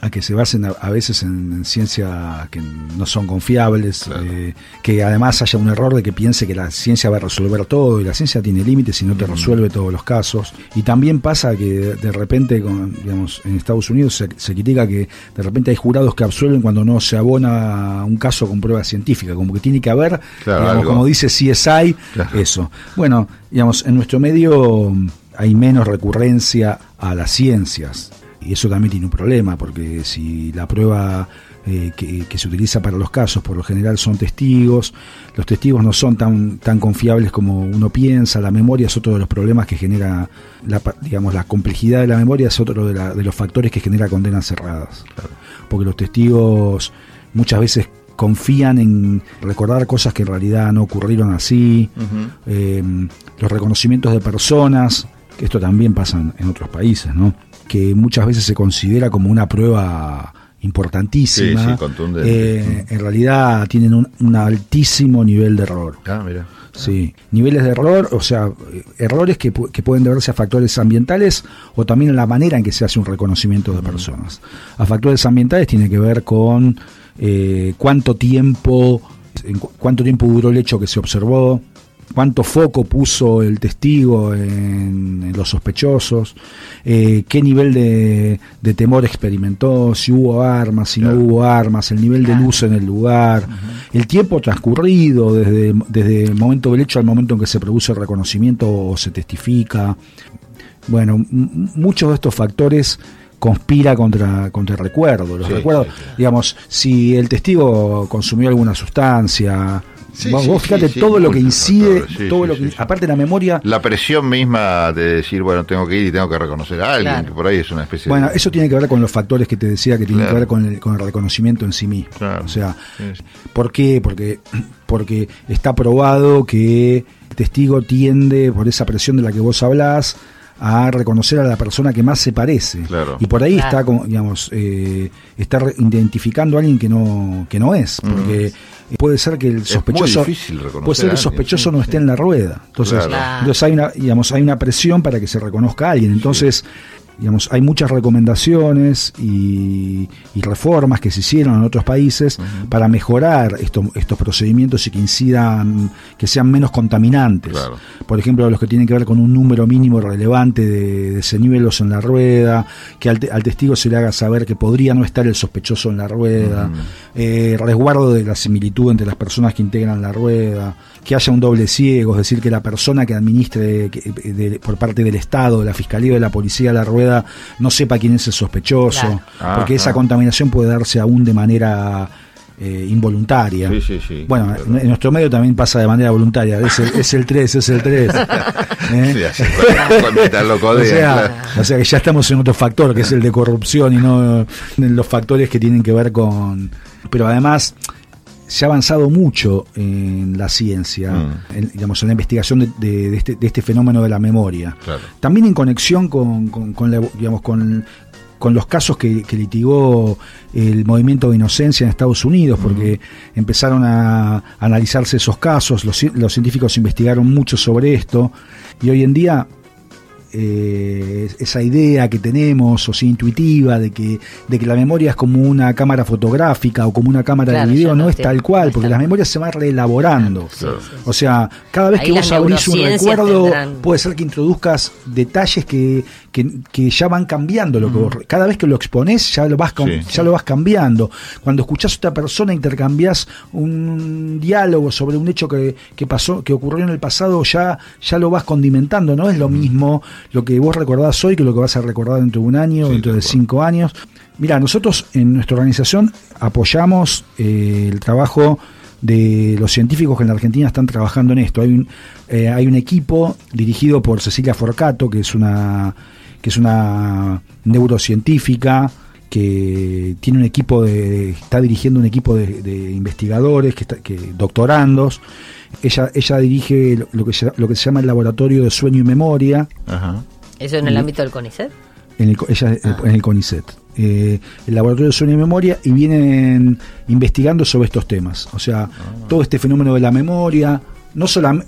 a que se basen a, a veces en, en ciencia que no son confiables, eh, que además haya un error de que piense que la ciencia va a resolver todo y la ciencia tiene límites y no te resuelve todos los casos. Y también pasa que de, de repente, con, digamos, en Estados Unidos se, se critica que de repente hay jurados que absuelven cuando no se abona un caso con prueba científica, como que tiene que haber, Claro, digamos, como dice CSI, eso. Bueno, digamos, en nuestro medio hay menos recurrencia a las ciencias. Y eso también tiene un problema, porque si la prueba eh, que, que se utiliza para los casos por lo general son testigos, los testigos no son tan, tan confiables como uno piensa, la memoria es otro de los problemas que genera, la, digamos, la complejidad de la memoria es otro de, la- de los factores que genera condenas cerradas. Porque los testigos muchas veces confían en recordar cosas que en realidad no ocurrieron así, eh, los reconocimientos de personas, que esto también pasa en otros países, ¿no? Que muchas veces se considera como una prueba importantísima, Sí, sí, contundente. eh, en realidad tienen un, un altísimo nivel de error. Ah, mira. Sí, niveles de error, o sea, errores que pueden deberse a factores ambientales o también a la manera en que se hace un reconocimiento de personas. A factores ambientales tiene que ver con eh, cuánto tiempo, en cu- cuánto tiempo duró el hecho que se observó, cuánto foco puso el testigo en, en los sospechosos, eh, qué nivel de, de temor experimentó, si hubo armas, si no hubo armas, el nivel de luz en el lugar, el tiempo transcurrido desde, desde el momento del hecho al momento en que se produce el reconocimiento o se testifica. Bueno, muchos de estos factores conspira contra, contra el recuerdo. Los Sí, recuerdos, digamos, si el testigo consumió alguna sustancia, Sí, vos, sí, fíjate sí, todo lo que incide, todo lo que, aparte la memoria, La presión misma de decir, bueno, tengo que ir y tengo que reconocer a alguien, Claro. que por ahí es una especie bueno, de... eso tiene que ver con los factores que te decía que tienen Claro. que ver con el, con el reconocimiento en sí mismo. O sea. ¿por qué? Porque, porque está probado que el testigo tiende, por esa presión de la que vos hablás, a reconocer a la persona que más se parece. Y por ahí Claro. está, como, digamos, eh, está identificando a alguien que no, que no es. Porque puede ser que el muy sospechoso, puede ser que a el sospechoso no sí. esté en la rueda. Entonces. Claro. entonces hay una, digamos, hay una presión para que se reconozca a alguien. Entonces, digamos, hay muchas recomendaciones y, y reformas que se hicieron en otros países para mejorar estos, estos procedimientos y que incidan, que sean menos contaminantes. Por ejemplo, los que tienen que ver con un número mínimo relevante de, de señuelos en la rueda, que al, te- al testigo se le haga saber que podría no estar el sospechoso en la rueda, eh, resguardo de la similitud entre las personas que integran la rueda, que haya un doble ciego, es decir, que la persona que administre que- de- por parte del Estado, de la Fiscalía o de la Policía la rueda no sepa quién es el sospechoso, Claro. Ah, porque esa claro. contaminación puede darse aún de manera eh, involuntaria. Sí, sí, sí. Bueno, en, en nuestro medio también pasa de manera voluntaria, es el, es el 3, es el 3. Sí, así, cuando- cuando te lo o, sea, claro. o sea que ya estamos en otro factor, que es el de corrupción y no en los factores que tienen que ver con... Pero además se ha avanzado mucho en la ciencia, Mm. en, digamos, en la investigación de, de- de este, de este fenómeno de la memoria. Claro. También en conexión con, con- con la- digamos, con, con los casos que, que litigó el movimiento de inocencia en Estados Unidos, porque empezaron a analizarse esos casos, los científicos investigaron mucho sobre esto, y hoy en día eh, esa idea que tenemos, o sea, intuitiva, de que, de que la memoria es como una cámara fotográfica o como una cámara Claro, de video, no no es tal cual, porque las memorias se van reelaborando. O sea, cada vez Ahí que vos abrís un recuerdo, tendrán- puede ser que introduzcas detalles que, que, que ya van cambiando. Lo que vos- cada vez que lo exponés, ya lo vas, Sí. ya lo vas cambiando. Cuando escuchás a otra persona, intercambiás un diálogo sobre un hecho que, que pasó, que ocurrió en el pasado, ya, ya lo vas condimentando. No es lo mismo lo que vos recordás hoy que lo que vas a recordar dentro de un año, dentro de cinco años. Mira, nosotros en nuestra organización apoyamos eh, el trabajo de los científicos que en la Argentina están trabajando en esto. Hay un, eh, hay un equipo dirigido por Cecilia Forcato, que es una, que es una neurocientífica que tiene un equipo de, está dirigiendo un equipo de, de investigadores, que, está- que doctorandos. Ella, ella dirige lo, lo que se, lo que se llama el laboratorio de sueño y memoria. ¿Eso en el Y- ámbito del CONICET? en el, ella, eh, en el CONICET. Eh, el laboratorio de sueño y memoria y vienen investigando sobre estos temas. O sea, todo este fenómeno de la memoria, no solamente,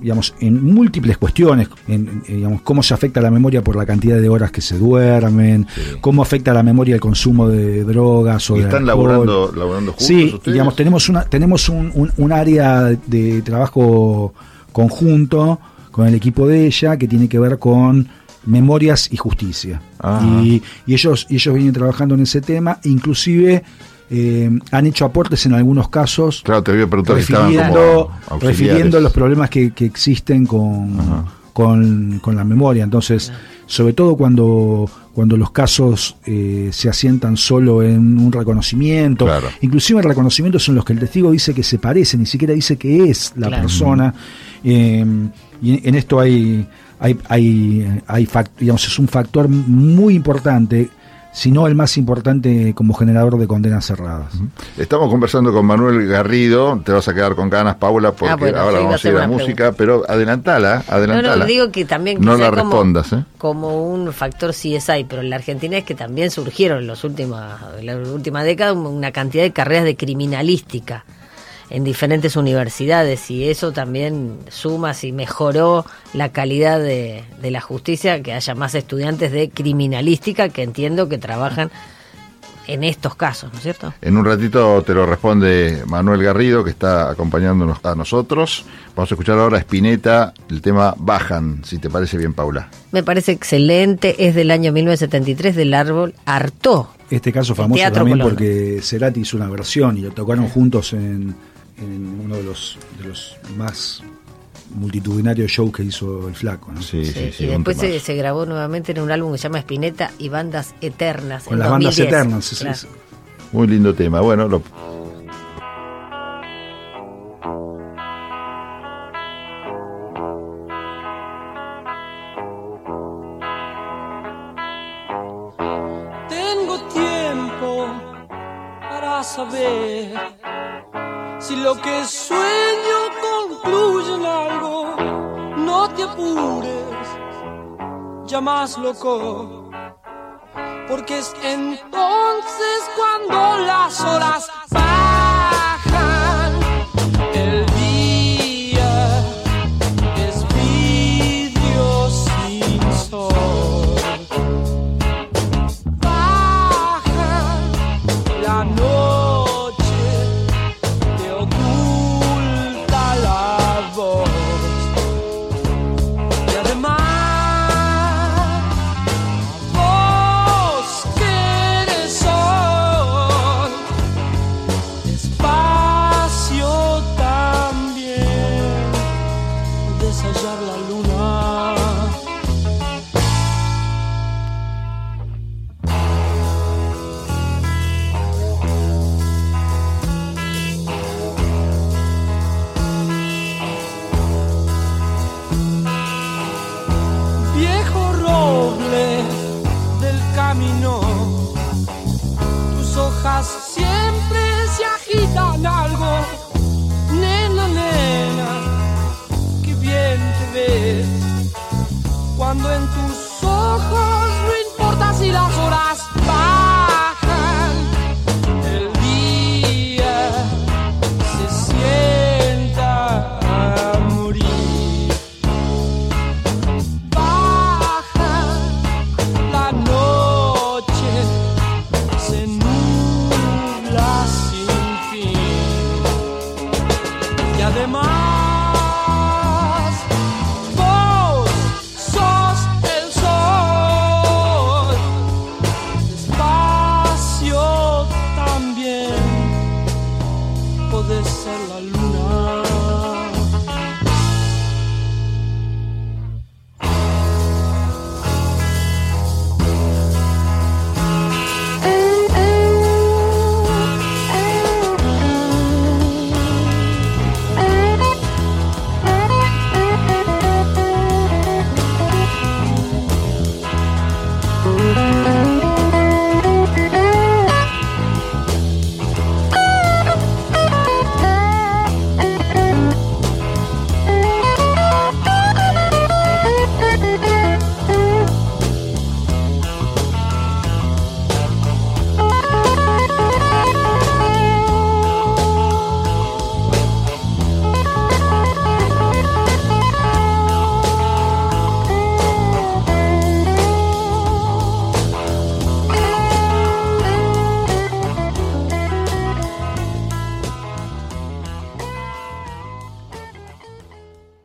digamos, en múltiples cuestiones, en, en, digamos, cómo se afecta la memoria por la cantidad de horas que se duermen, cómo afecta la memoria el consumo de drogas o ¿Y de están alcohol. laburando, laburando juntos Sí, ustedes? digamos, tenemos una, tenemos un, un- un área de trabajo conjunto con el equipo de ella que tiene que ver con memorias y justicia. Y, y ellos, y ellos vienen trabajando en ese tema, inclusive eh, han hecho aportes en algunos casos. Claro, te voy a preguntar si estaban refiriendo, como auxiliares. refiriendo los problemas que, que existen con, con, con la memoria. Entonces, sobre todo cuando, cuando los casos eh, se asientan solo en un reconocimiento, inclusive reconocimientos en los que el testigo dice que se parece, ni siquiera dice que es la Claro. persona. Eh, y en, esto hay, hay, hay, hay digamos, es un factor muy importante, si no el más importante como generador de condenas cerradas. Estamos conversando con Manuel Garrido, te vas a quedar con ganas, Paula, porque Ah, bueno, ahora vamos a ir a música, pero adelantala, No, adelantala. no, digo que también No la como- respondas, ¿eh? como un factor CSI, pero en la Argentina es que también surgieron en, los últimos, en la última década una cantidad de carreras de criminalística en diferentes universidades y eso también suma si mejoró la calidad de, de la justicia, que haya más estudiantes de criminalística que entiendo que trabajan en estos casos, ¿no es cierto? En un ratito te lo responde Manuel Garrido, que está acompañándonos a nosotros. Vamos a escuchar ahora a Spinetta, el tema Bajan, si te parece bien, Paula. Me parece excelente, es del año 1973 del árbol Artó. Este caso famoso Teatro también Colón. porque Cerati hizo una versión y lo tocaron juntos en, en uno de los, de los más multitudinarios shows que hizo el Flaco. ¿no? Sí, y después se, se grabó nuevamente en un álbum que se llama Spinetta y Bandas Eternas. Con en las bandas 2010. eternas. es- Claro. es- Muy lindo tema. Bueno, lo, Tengo tiempo para saber si lo que sueño concluye en algo. No te apures, ya más loco. Porque es entonces cuando las horas bajan.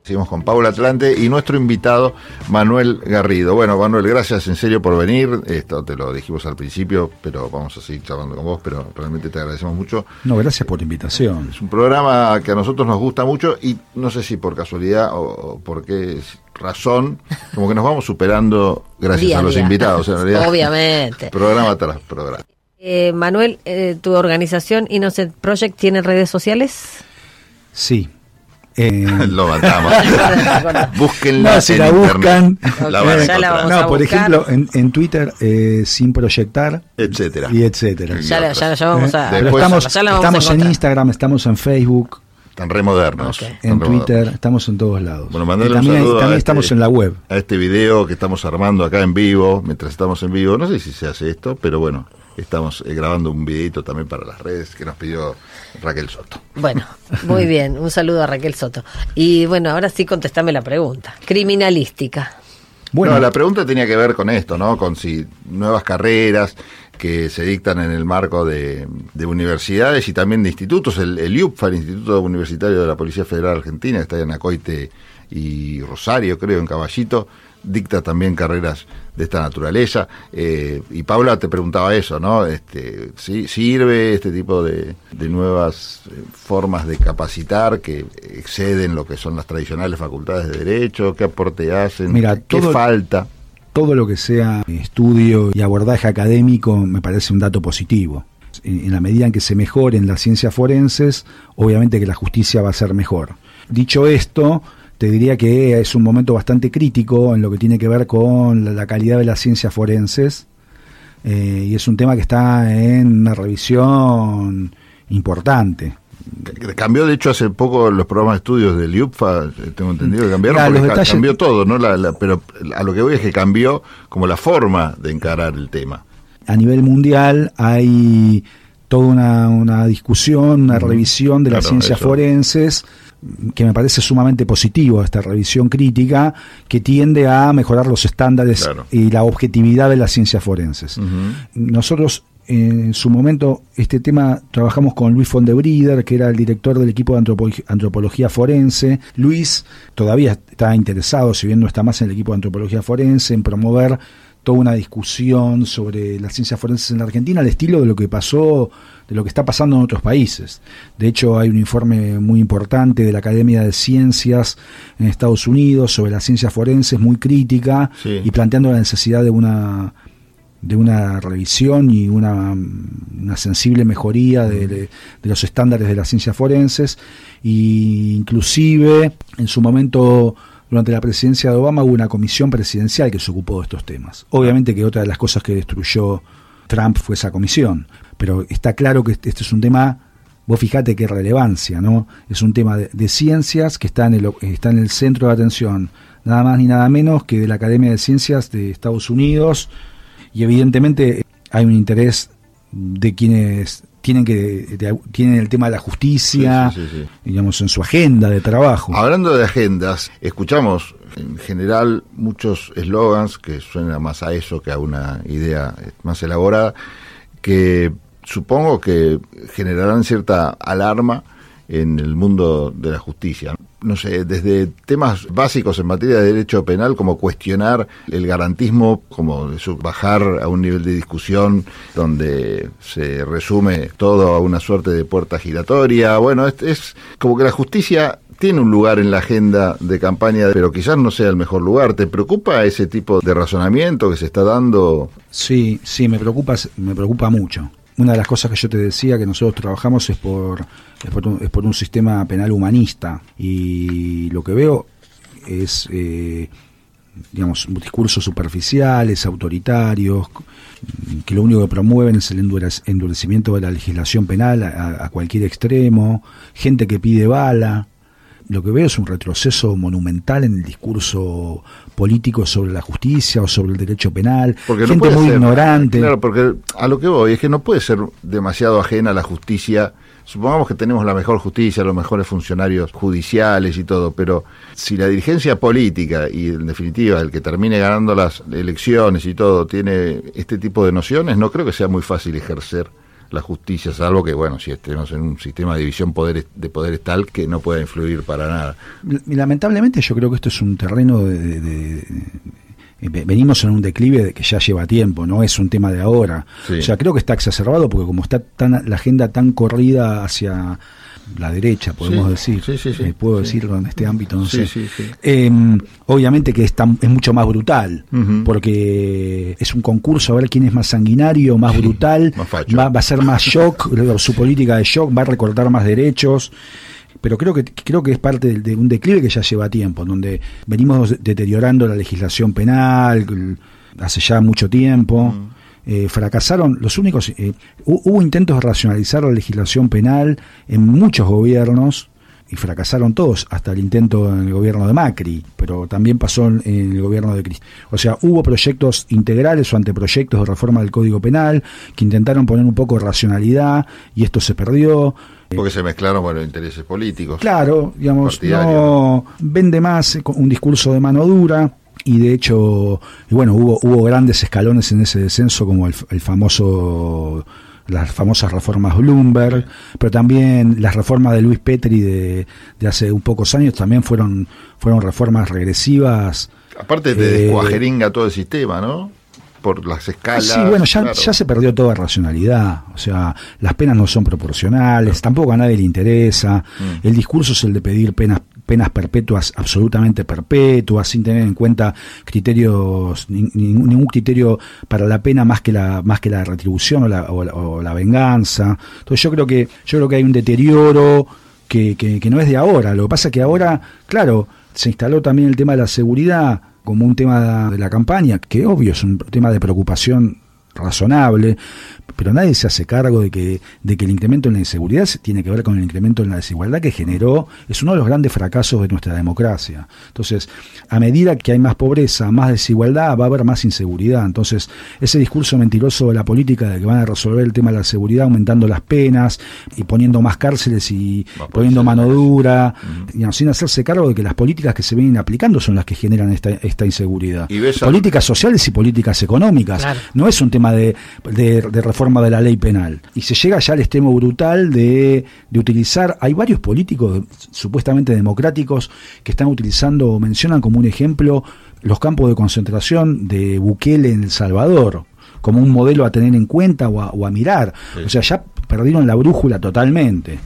Seguimos con Paula Atlante y nuestro invitado Manuel Garrido. Bueno, Manuel, gracias en serio por venir. Esto te lo dijimos al principio, pero vamos a seguir charlando con vos, pero realmente te agradecemos mucho. No, gracias por la invitación. Es un programa que a nosotros nos gusta mucho y no sé si por casualidad o, por qué razón, como que nos vamos superando gracias Día a a los día. invitados, en realidad. Obviamente. Programa tras programa. Eh, Manuel, eh, ¿tu organización Innocent Project tiene redes sociales? Sí. Eh, Lo matamos. Búsquenla no, si en la buscan. La van a eh, Ya la no, a por buscar. ejemplo, en, en Twitter, eh, sin proyectar. Etcétera. Y etcétera. Ya la- ya ya vamos a- Después- estamos, ya la vamos a en. Instagram, estamos en Facebook, Están re modernos. Ok. Están en re Twitter, estamos en todos lados. Bueno, mandale un también saludo a también este- estamos en la web. a este video que estamos armando acá en vivo, mientras estamos en vivo. No sé si se hace esto, pero bueno, estamos eh, grabando un videito también para las redes que nos pidió Raquel Soto. Bueno, muy bien. Un saludo a Raquel Soto. Y bueno, ahora sí contestame la pregunta. Criminalística. Bueno, No, la pregunta tenía que ver con esto, ¿no? Con si nuevas carreras. que se dictan en el marco de, de universidades y también de institutos. El, el IUPFA, el Instituto Universitario de la Policía Federal Argentina, que está en Acoite y Rosario, creo, en Caballito, dicta también carreras de esta naturaleza. Eh, y Paula te preguntaba eso, ¿no? Este, ¿sí, ¿Sirve este tipo de, de nuevas eh, formas de capacitar que exceden lo que son las tradicionales facultades de Derecho? ¿Qué aporte hacen? Mira, ¿Qué todo- falta? todo lo que sea estudio y abordaje académico me parece un dato positivo. En en la medida en que se mejoren las ciencias forenses, obviamente que la justicia va a ser mejor. Dicho esto, te diría que es un momento bastante crítico en lo que tiene que ver con la- calidad de las ciencias forenses eh, y es un tema que está en una revisión importante. Cambió, de hecho, hace poco los programas de estudios del IUPFA, eh, tengo entendido que cambiaron, porque detalles- cambió todo, ¿no? La- la- pero a lo que voy es que cambió como la forma de encarar el tema. a nivel mundial hay toda una, una discusión, una revisión de las Claro, ciencias eso. forenses que me parece sumamente positivo esta revisión crítica que tiende a mejorar los estándares Claro. y la objetividad de las ciencias forenses. Nosotros en su momento este tema trabajamos con Luis Fondebrider, que era el director del equipo de antropo- antropología forense. Luis todavía está interesado, si bien no está más en el equipo de antropología forense, en promover toda una discusión sobre las ciencias forenses en la Argentina, al estilo de lo que pasó, de lo que está pasando en otros países. De hecho, hay un informe muy importante de la Academia de Ciencias en Estados Unidos sobre las ciencias forenses, muy crítica, Sí. y planteando la necesidad de una de una revisión y una, una sensible mejoría de, de- de los estándares de las ciencias forenses y inclusive en su momento durante la presidencia de Obama hubo una comisión presidencial que se ocupó de estos temas. Obviamente que otra de las cosas que destruyó Trump fue esa comisión, pero está claro que este este es un tema, vos fijate qué relevancia, ¿no? Es un tema de, de ciencias que está en, el, está en el centro de atención, nada más ni nada menos que de la Academia de Ciencias de Estados Unidos, y evidentemente hay un interés de quienes tienen que de- tienen el tema de la justicia Sí, sí, sí, sí. digamos en su agenda de trabajo Hablando de agendas, escuchamos en general muchos eslogans que suenan más a eso que a una idea más elaborada, que supongo que generarán cierta alarma en el mundo de la justicia. No sé, desde temas básicos en materia de derecho penal, como cuestionar el garantismo, como bajar a un nivel de discusión donde se resume todo a una suerte de puerta giratoria. Bueno, es, es como que la justicia tiene un lugar en la agenda de campaña, pero quizás no sea el mejor lugar. ¿Te preocupa ese tipo de razonamiento que se está dando? Sí, sí, me preocupa, me preocupa mucho. Una de las cosas que yo te decía que nosotros trabajamos es por, es por, un, es por un sistema penal humanista y lo que veo es, eh, digamos, discursos superficiales, autoritarios, que lo único que promueven es el endurec- endurecimiento de la legislación penal a cualquier extremo, gente que pide bala. Lo que veo es un retroceso monumental en el discurso político sobre la justicia o sobre el derecho penal. Porque no gente puede muy ser- ignorante. Claro, porque a lo que voy es que no puede ser demasiado ajena a la justicia. Supongamos que tenemos la mejor justicia, los mejores funcionarios judiciales y todo, pero si la dirigencia política y en definitiva el que termine ganando las elecciones y todo tiene este tipo de nociones, no creo que sea muy fácil ejercer la justicia, salvo que, bueno, si estemos en un sistema de división poderes, de poderes tal que no pueda influir para nada. Lamentablemente yo creo que esto es un terreno de, de- de- de- ve- venimos en un declive de que ya lleva tiempo, no es un tema de ahora. Sí. O sea, creo que está exacerbado porque como está tan la agenda tan corrida hacia la derecha, podemos Sí, decir, sí, sí, sí, eh, puedo decirlo en este ámbito, no sé. Eh, obviamente que es, tan- es mucho más brutal, porque es un concurso a ver quién es más sanguinario, más brutal, más va, va a ser más shock, su política de shock va a recortar más derechos. Pero creo que creo que es parte de, de un declive que ya lleva tiempo, donde venimos deteriorando la legislación penal hace ya mucho tiempo. Eh, fracasaron los únicos eh, hu- hubo intentos de racionalizar la legislación penal en muchos gobiernos y fracasaron todos, hasta el intento en el gobierno de Macri, pero también pasó en el gobierno de Cristina. O sea, hubo proyectos integrales o anteproyectos de reforma del Código Penal que intentaron poner un poco de racionalidad y esto se perdió. Porque se mezclaron bueno, intereses políticos. Claro, digamos, no vende más con un discurso de mano dura. Y de hecho, y bueno, hubo, hubo grandes escalones en ese descenso, como el, el famoso las famosas reformas Bloomberg, pero también las reformas de Luis Petri de, de hace un pocos años también fueron, fueron reformas regresivas. Aparte te Eh, descuajeringa todo el sistema, ¿no? Por las escalas. Sí, bueno, ya, claro. ya se perdió toda racionalidad. O sea, las penas no son proporcionales, tampoco a nadie le interesa. Mm. El discurso es el de pedir penas penas perpetuas absolutamente perpetuas sin tener en cuenta criterios ni- ningún, ningún criterio para la pena más que la más que la retribución o la, o la- o la venganza. Entonces yo creo que yo creo que hay un deterioro que, que, que no es de ahora. Lo que pasa es que ahora claro se instaló también el tema de la seguridad como un tema de la campaña, que obvio es un tema de preocupación razonable, pero nadie se hace cargo de que, de que el incremento en la inseguridad se- tiene que ver con el incremento en la desigualdad que generó, es uno de los grandes fracasos de nuestra democracia. Entonces, a medida que hay más pobreza, más desigualdad, va a haber más inseguridad. Entonces, ese discurso mentiroso de la política de que van a resolver el tema de la seguridad aumentando las penas y poniendo más cárceles y poniendo mano dura, digamos, sin hacerse cargo de que las políticas que se vienen aplicando son las que generan esta, esta inseguridad. Y políticas sociales y políticas económicas. Claro. No es un tema de, de- de reforma de la ley penal. Y se llega ya al extremo brutal de, de utilizar, hay varios políticos supuestamente democráticos que están utilizando o mencionan como un ejemplo los campos de concentración de Bukele en El Salvador como un modelo a tener en cuenta o a, o a mirar. O sea, ya perdieron la brújula totalmente.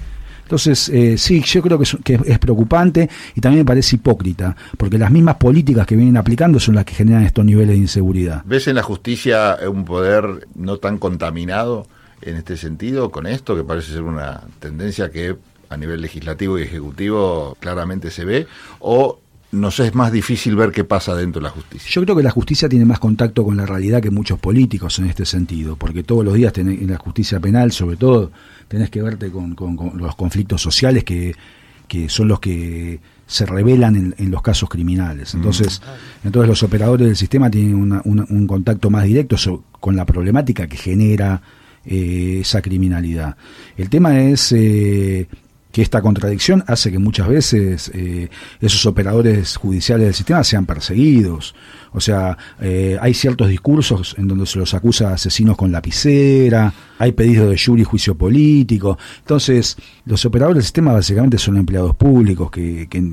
Entonces, eh, sí, yo creo que es, que es preocupante y también me parece hipócrita, porque las mismas políticas que vienen aplicando son las que generan estos niveles de inseguridad. ¿Ves en la justicia un poder no tan contaminado en este sentido con esto, que parece ser una tendencia que a nivel legislativo y ejecutivo claramente se ve? ¿O nos es más difícil ver qué pasa dentro de la justicia? Yo creo que la justicia tiene más contacto con la realidad que muchos políticos en este sentido, porque todos los días tenés, en la justicia penal, sobre todo, tenés que verte con, con- con los conflictos sociales que, que son los que se revelan en, en los casos criminales. Entonces, entonces los operadores del sistema tienen una- una- un contacto más directo so- con la problemática que genera eh, esa criminalidad. El tema es eh, que esta contradicción hace que muchas veces eh, esos operadores judiciales del sistema sean perseguidos. O sea, eh, hay ciertos discursos en donde se los acusa de asesinos con lapicera, hay pedidos de jury y juicio político. Entonces, los operadores del sistema básicamente son empleados públicos que, que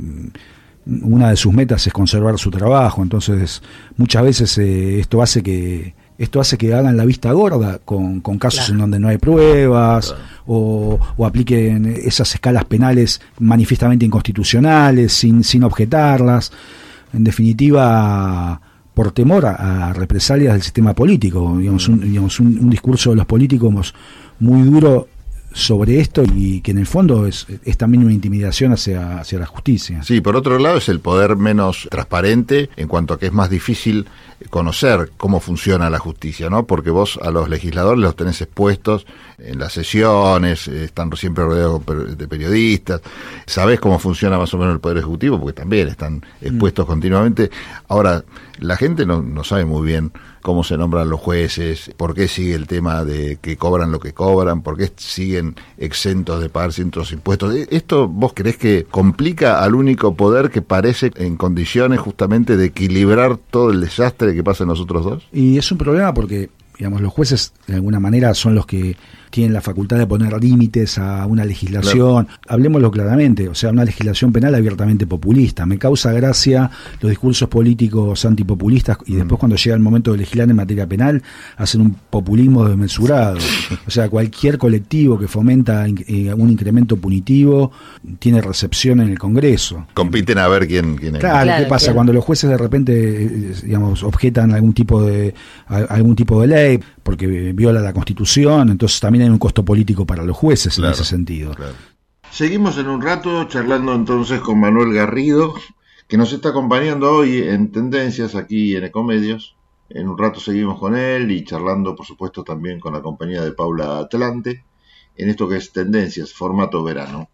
una de sus metas es conservar su trabajo. Entonces, muchas veces eh, esto hace que esto hace que hagan la vista gorda con, con casos en donde no hay pruebas o, o apliquen esas escalas penales manifiestamente inconstitucionales sin, sin objetarlas. En definitiva, por temor a, a represalias del sistema político, digamos, un, digamos, un, un discurso de los políticos muy duro sobre esto y que en el fondo es, es también una intimidación hacia, hacia la justicia. Sí, por otro lado es el poder menos transparente en cuanto a que es más difícil conocer cómo funciona la justicia, ¿no? Porque vos a los legisladores los tenés expuestos en las sesiones, eh, están siempre rodeados de periodistas, sabés cómo funciona más o menos el poder ejecutivo, porque también están expuestos continuamente. Ahora, la gente no, no sabe muy bien cómo se nombran los jueces, por qué sigue el tema de que cobran lo que cobran, por qué siguen exentos de pagar ciertos impuestos. ¿E- ¿Esto vos creés que complica al único poder que parece en condiciones justamente de equilibrar todo el desastre que pasa en los otros dos? Y es un problema porque, digamos, los jueces de alguna manera son los que tienen la facultad de poner límites a una legislación. Hablemoslo claramente, o sea, una legislación penal abiertamente populista. Me causa gracia los discursos políticos antipopulistas y después cuando llega el momento de legislar en materia penal hacen un populismo desmesurado. O sea, cualquier colectivo que fomenta eh, un incremento punitivo tiene recepción en el Congreso. Compiten a ver quién, quién es. Claro, ¿qué pasa? Cuando los jueces de repente, eh, digamos, objetan algún tipo de a- algún tipo de ley porque viola la Constitución, entonces también un costo político para los jueces en ese sentido. Seguimos en un rato charlando entonces con Manuel Garrido, que nos está acompañando hoy en Tendencias aquí en Ecomedios. En un rato seguimos con él y charlando, por supuesto, también con la compañía de Paula Atlante, en esto que es Tendencias, formato verano.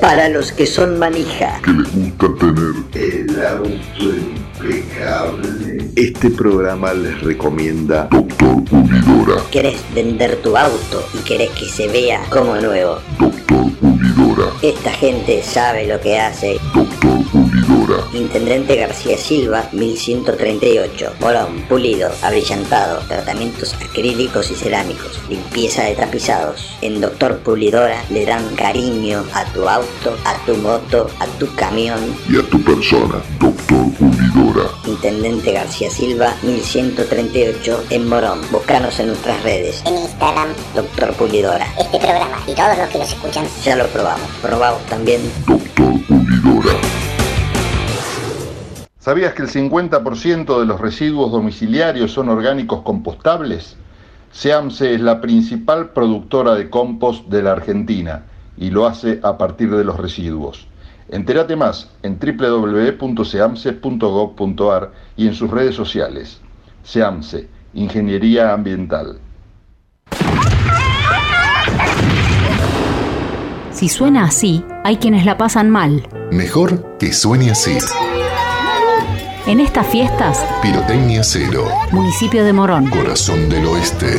Para los que son manija. que les gusta tener el auto impecable. Este programa les recomienda Doctor Pulidora. ¿Querés vender tu auto y querés que se vea como nuevo? Doctor Pulidora. Pulidora. Esta gente sabe lo que hace. Doctor Pulidora. Intendente García Silva, 1138. Morón, pulido, abrillantado, tratamientos acrílicos y cerámicos, limpieza de tapizados. En Doctor Pulidora le dan cariño a tu auto, a tu moto, a tu camión. Y a tu persona, Doctor Pulidora. Intendente García Silva, 1138 en Morón. Búscanos en nuestras redes. En Instagram, Doctor Pulidora. este programa y todos los que los escuchan. Ya lo probamos. Probamos también. ¿Sabías que el 50% de los residuos domiciliarios son orgánicos compostables? SEAMSE es la principal productora de compost de la Argentina y lo hace a partir de los residuos. Entérate más en www.seamse.gov.ar y en sus redes sociales. SEAMSE, Ingeniería Ambiental. Si suena así, hay quienes la pasan mal. Mejor que suene así. En estas fiestas, Pirotecnia Cero. municipio de Morón. Corazón del Oeste.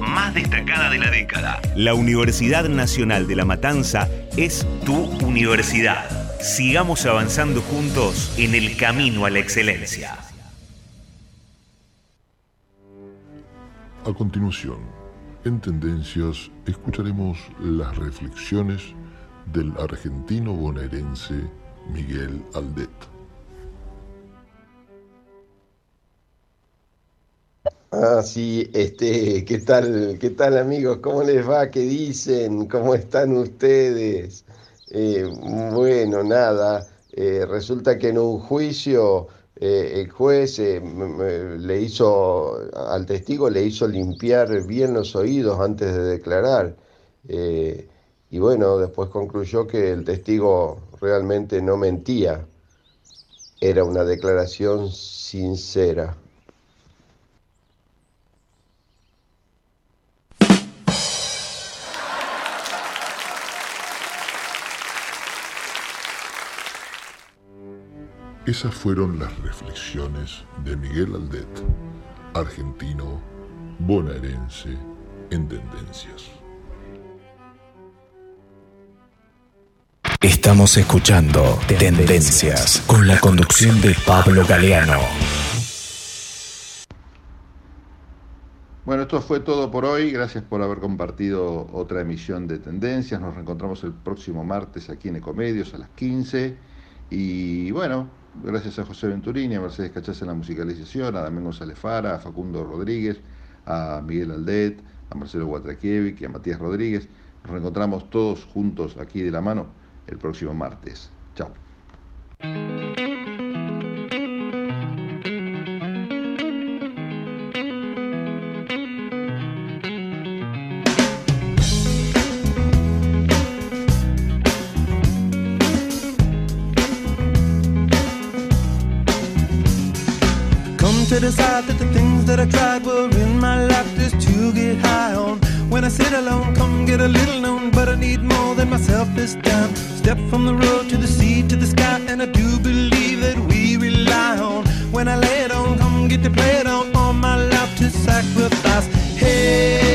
más destacada de la década. La Universidad Nacional de La Matanza es tu universidad. Sigamos avanzando juntos en el camino a la excelencia. A continuación, en Tendencias, escucharemos las reflexiones del argentino bonaerense Miguel Aldet. Ah, sí, este, ¿qué tal, qué tal amigos? ¿Cómo les va? ¿Qué dicen? ¿Cómo están ustedes? Eh, bueno, nada, eh, resulta que en un juicio eh, el juez eh, le hizo, al testigo le hizo limpiar bien los oídos antes de declarar. Y bueno, después concluyó que el testigo realmente no mentía. Era una declaración sincera. Esas fueron las reflexiones de Miguel Aldet, argentino bonaerense en Tendencias. Estamos escuchando Tendencias con la conducción de Pablo Galeano. Bueno, esto fue todo por hoy. Gracias por haber compartido otra emisión de Tendencias. Nos reencontramos el próximo martes aquí en Ecomedios a las 15. Y bueno, gracias a José Venturini, a Mercedes Cachaz en la musicalización, a Damián González a Facundo Rodríguez, a Miguel Aldet, a Marcelo Guatrakiewicz a Matías Rodríguez. Nos reencontramos todos juntos aquí de la mano el próximo martes. Chao. To decide that the things that I tried were in my life just to get high on. When I sit alone, come get a little known, but I need more than myself this time. Step from the road to the sea to the sky, and I do believe that we rely on. When I lay it on, come get to play it on, all my life to sacrifice. Hey,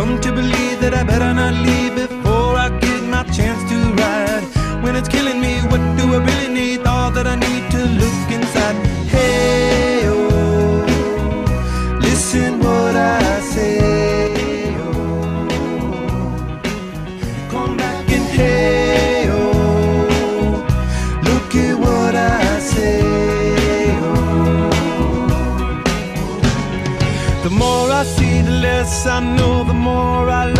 come to believe that I better not leave before I get my chance to ride. When it's killing me, what do I really need? All that I need to look inside. Hey, oh, listen what I say. The more I see, the less I know more I love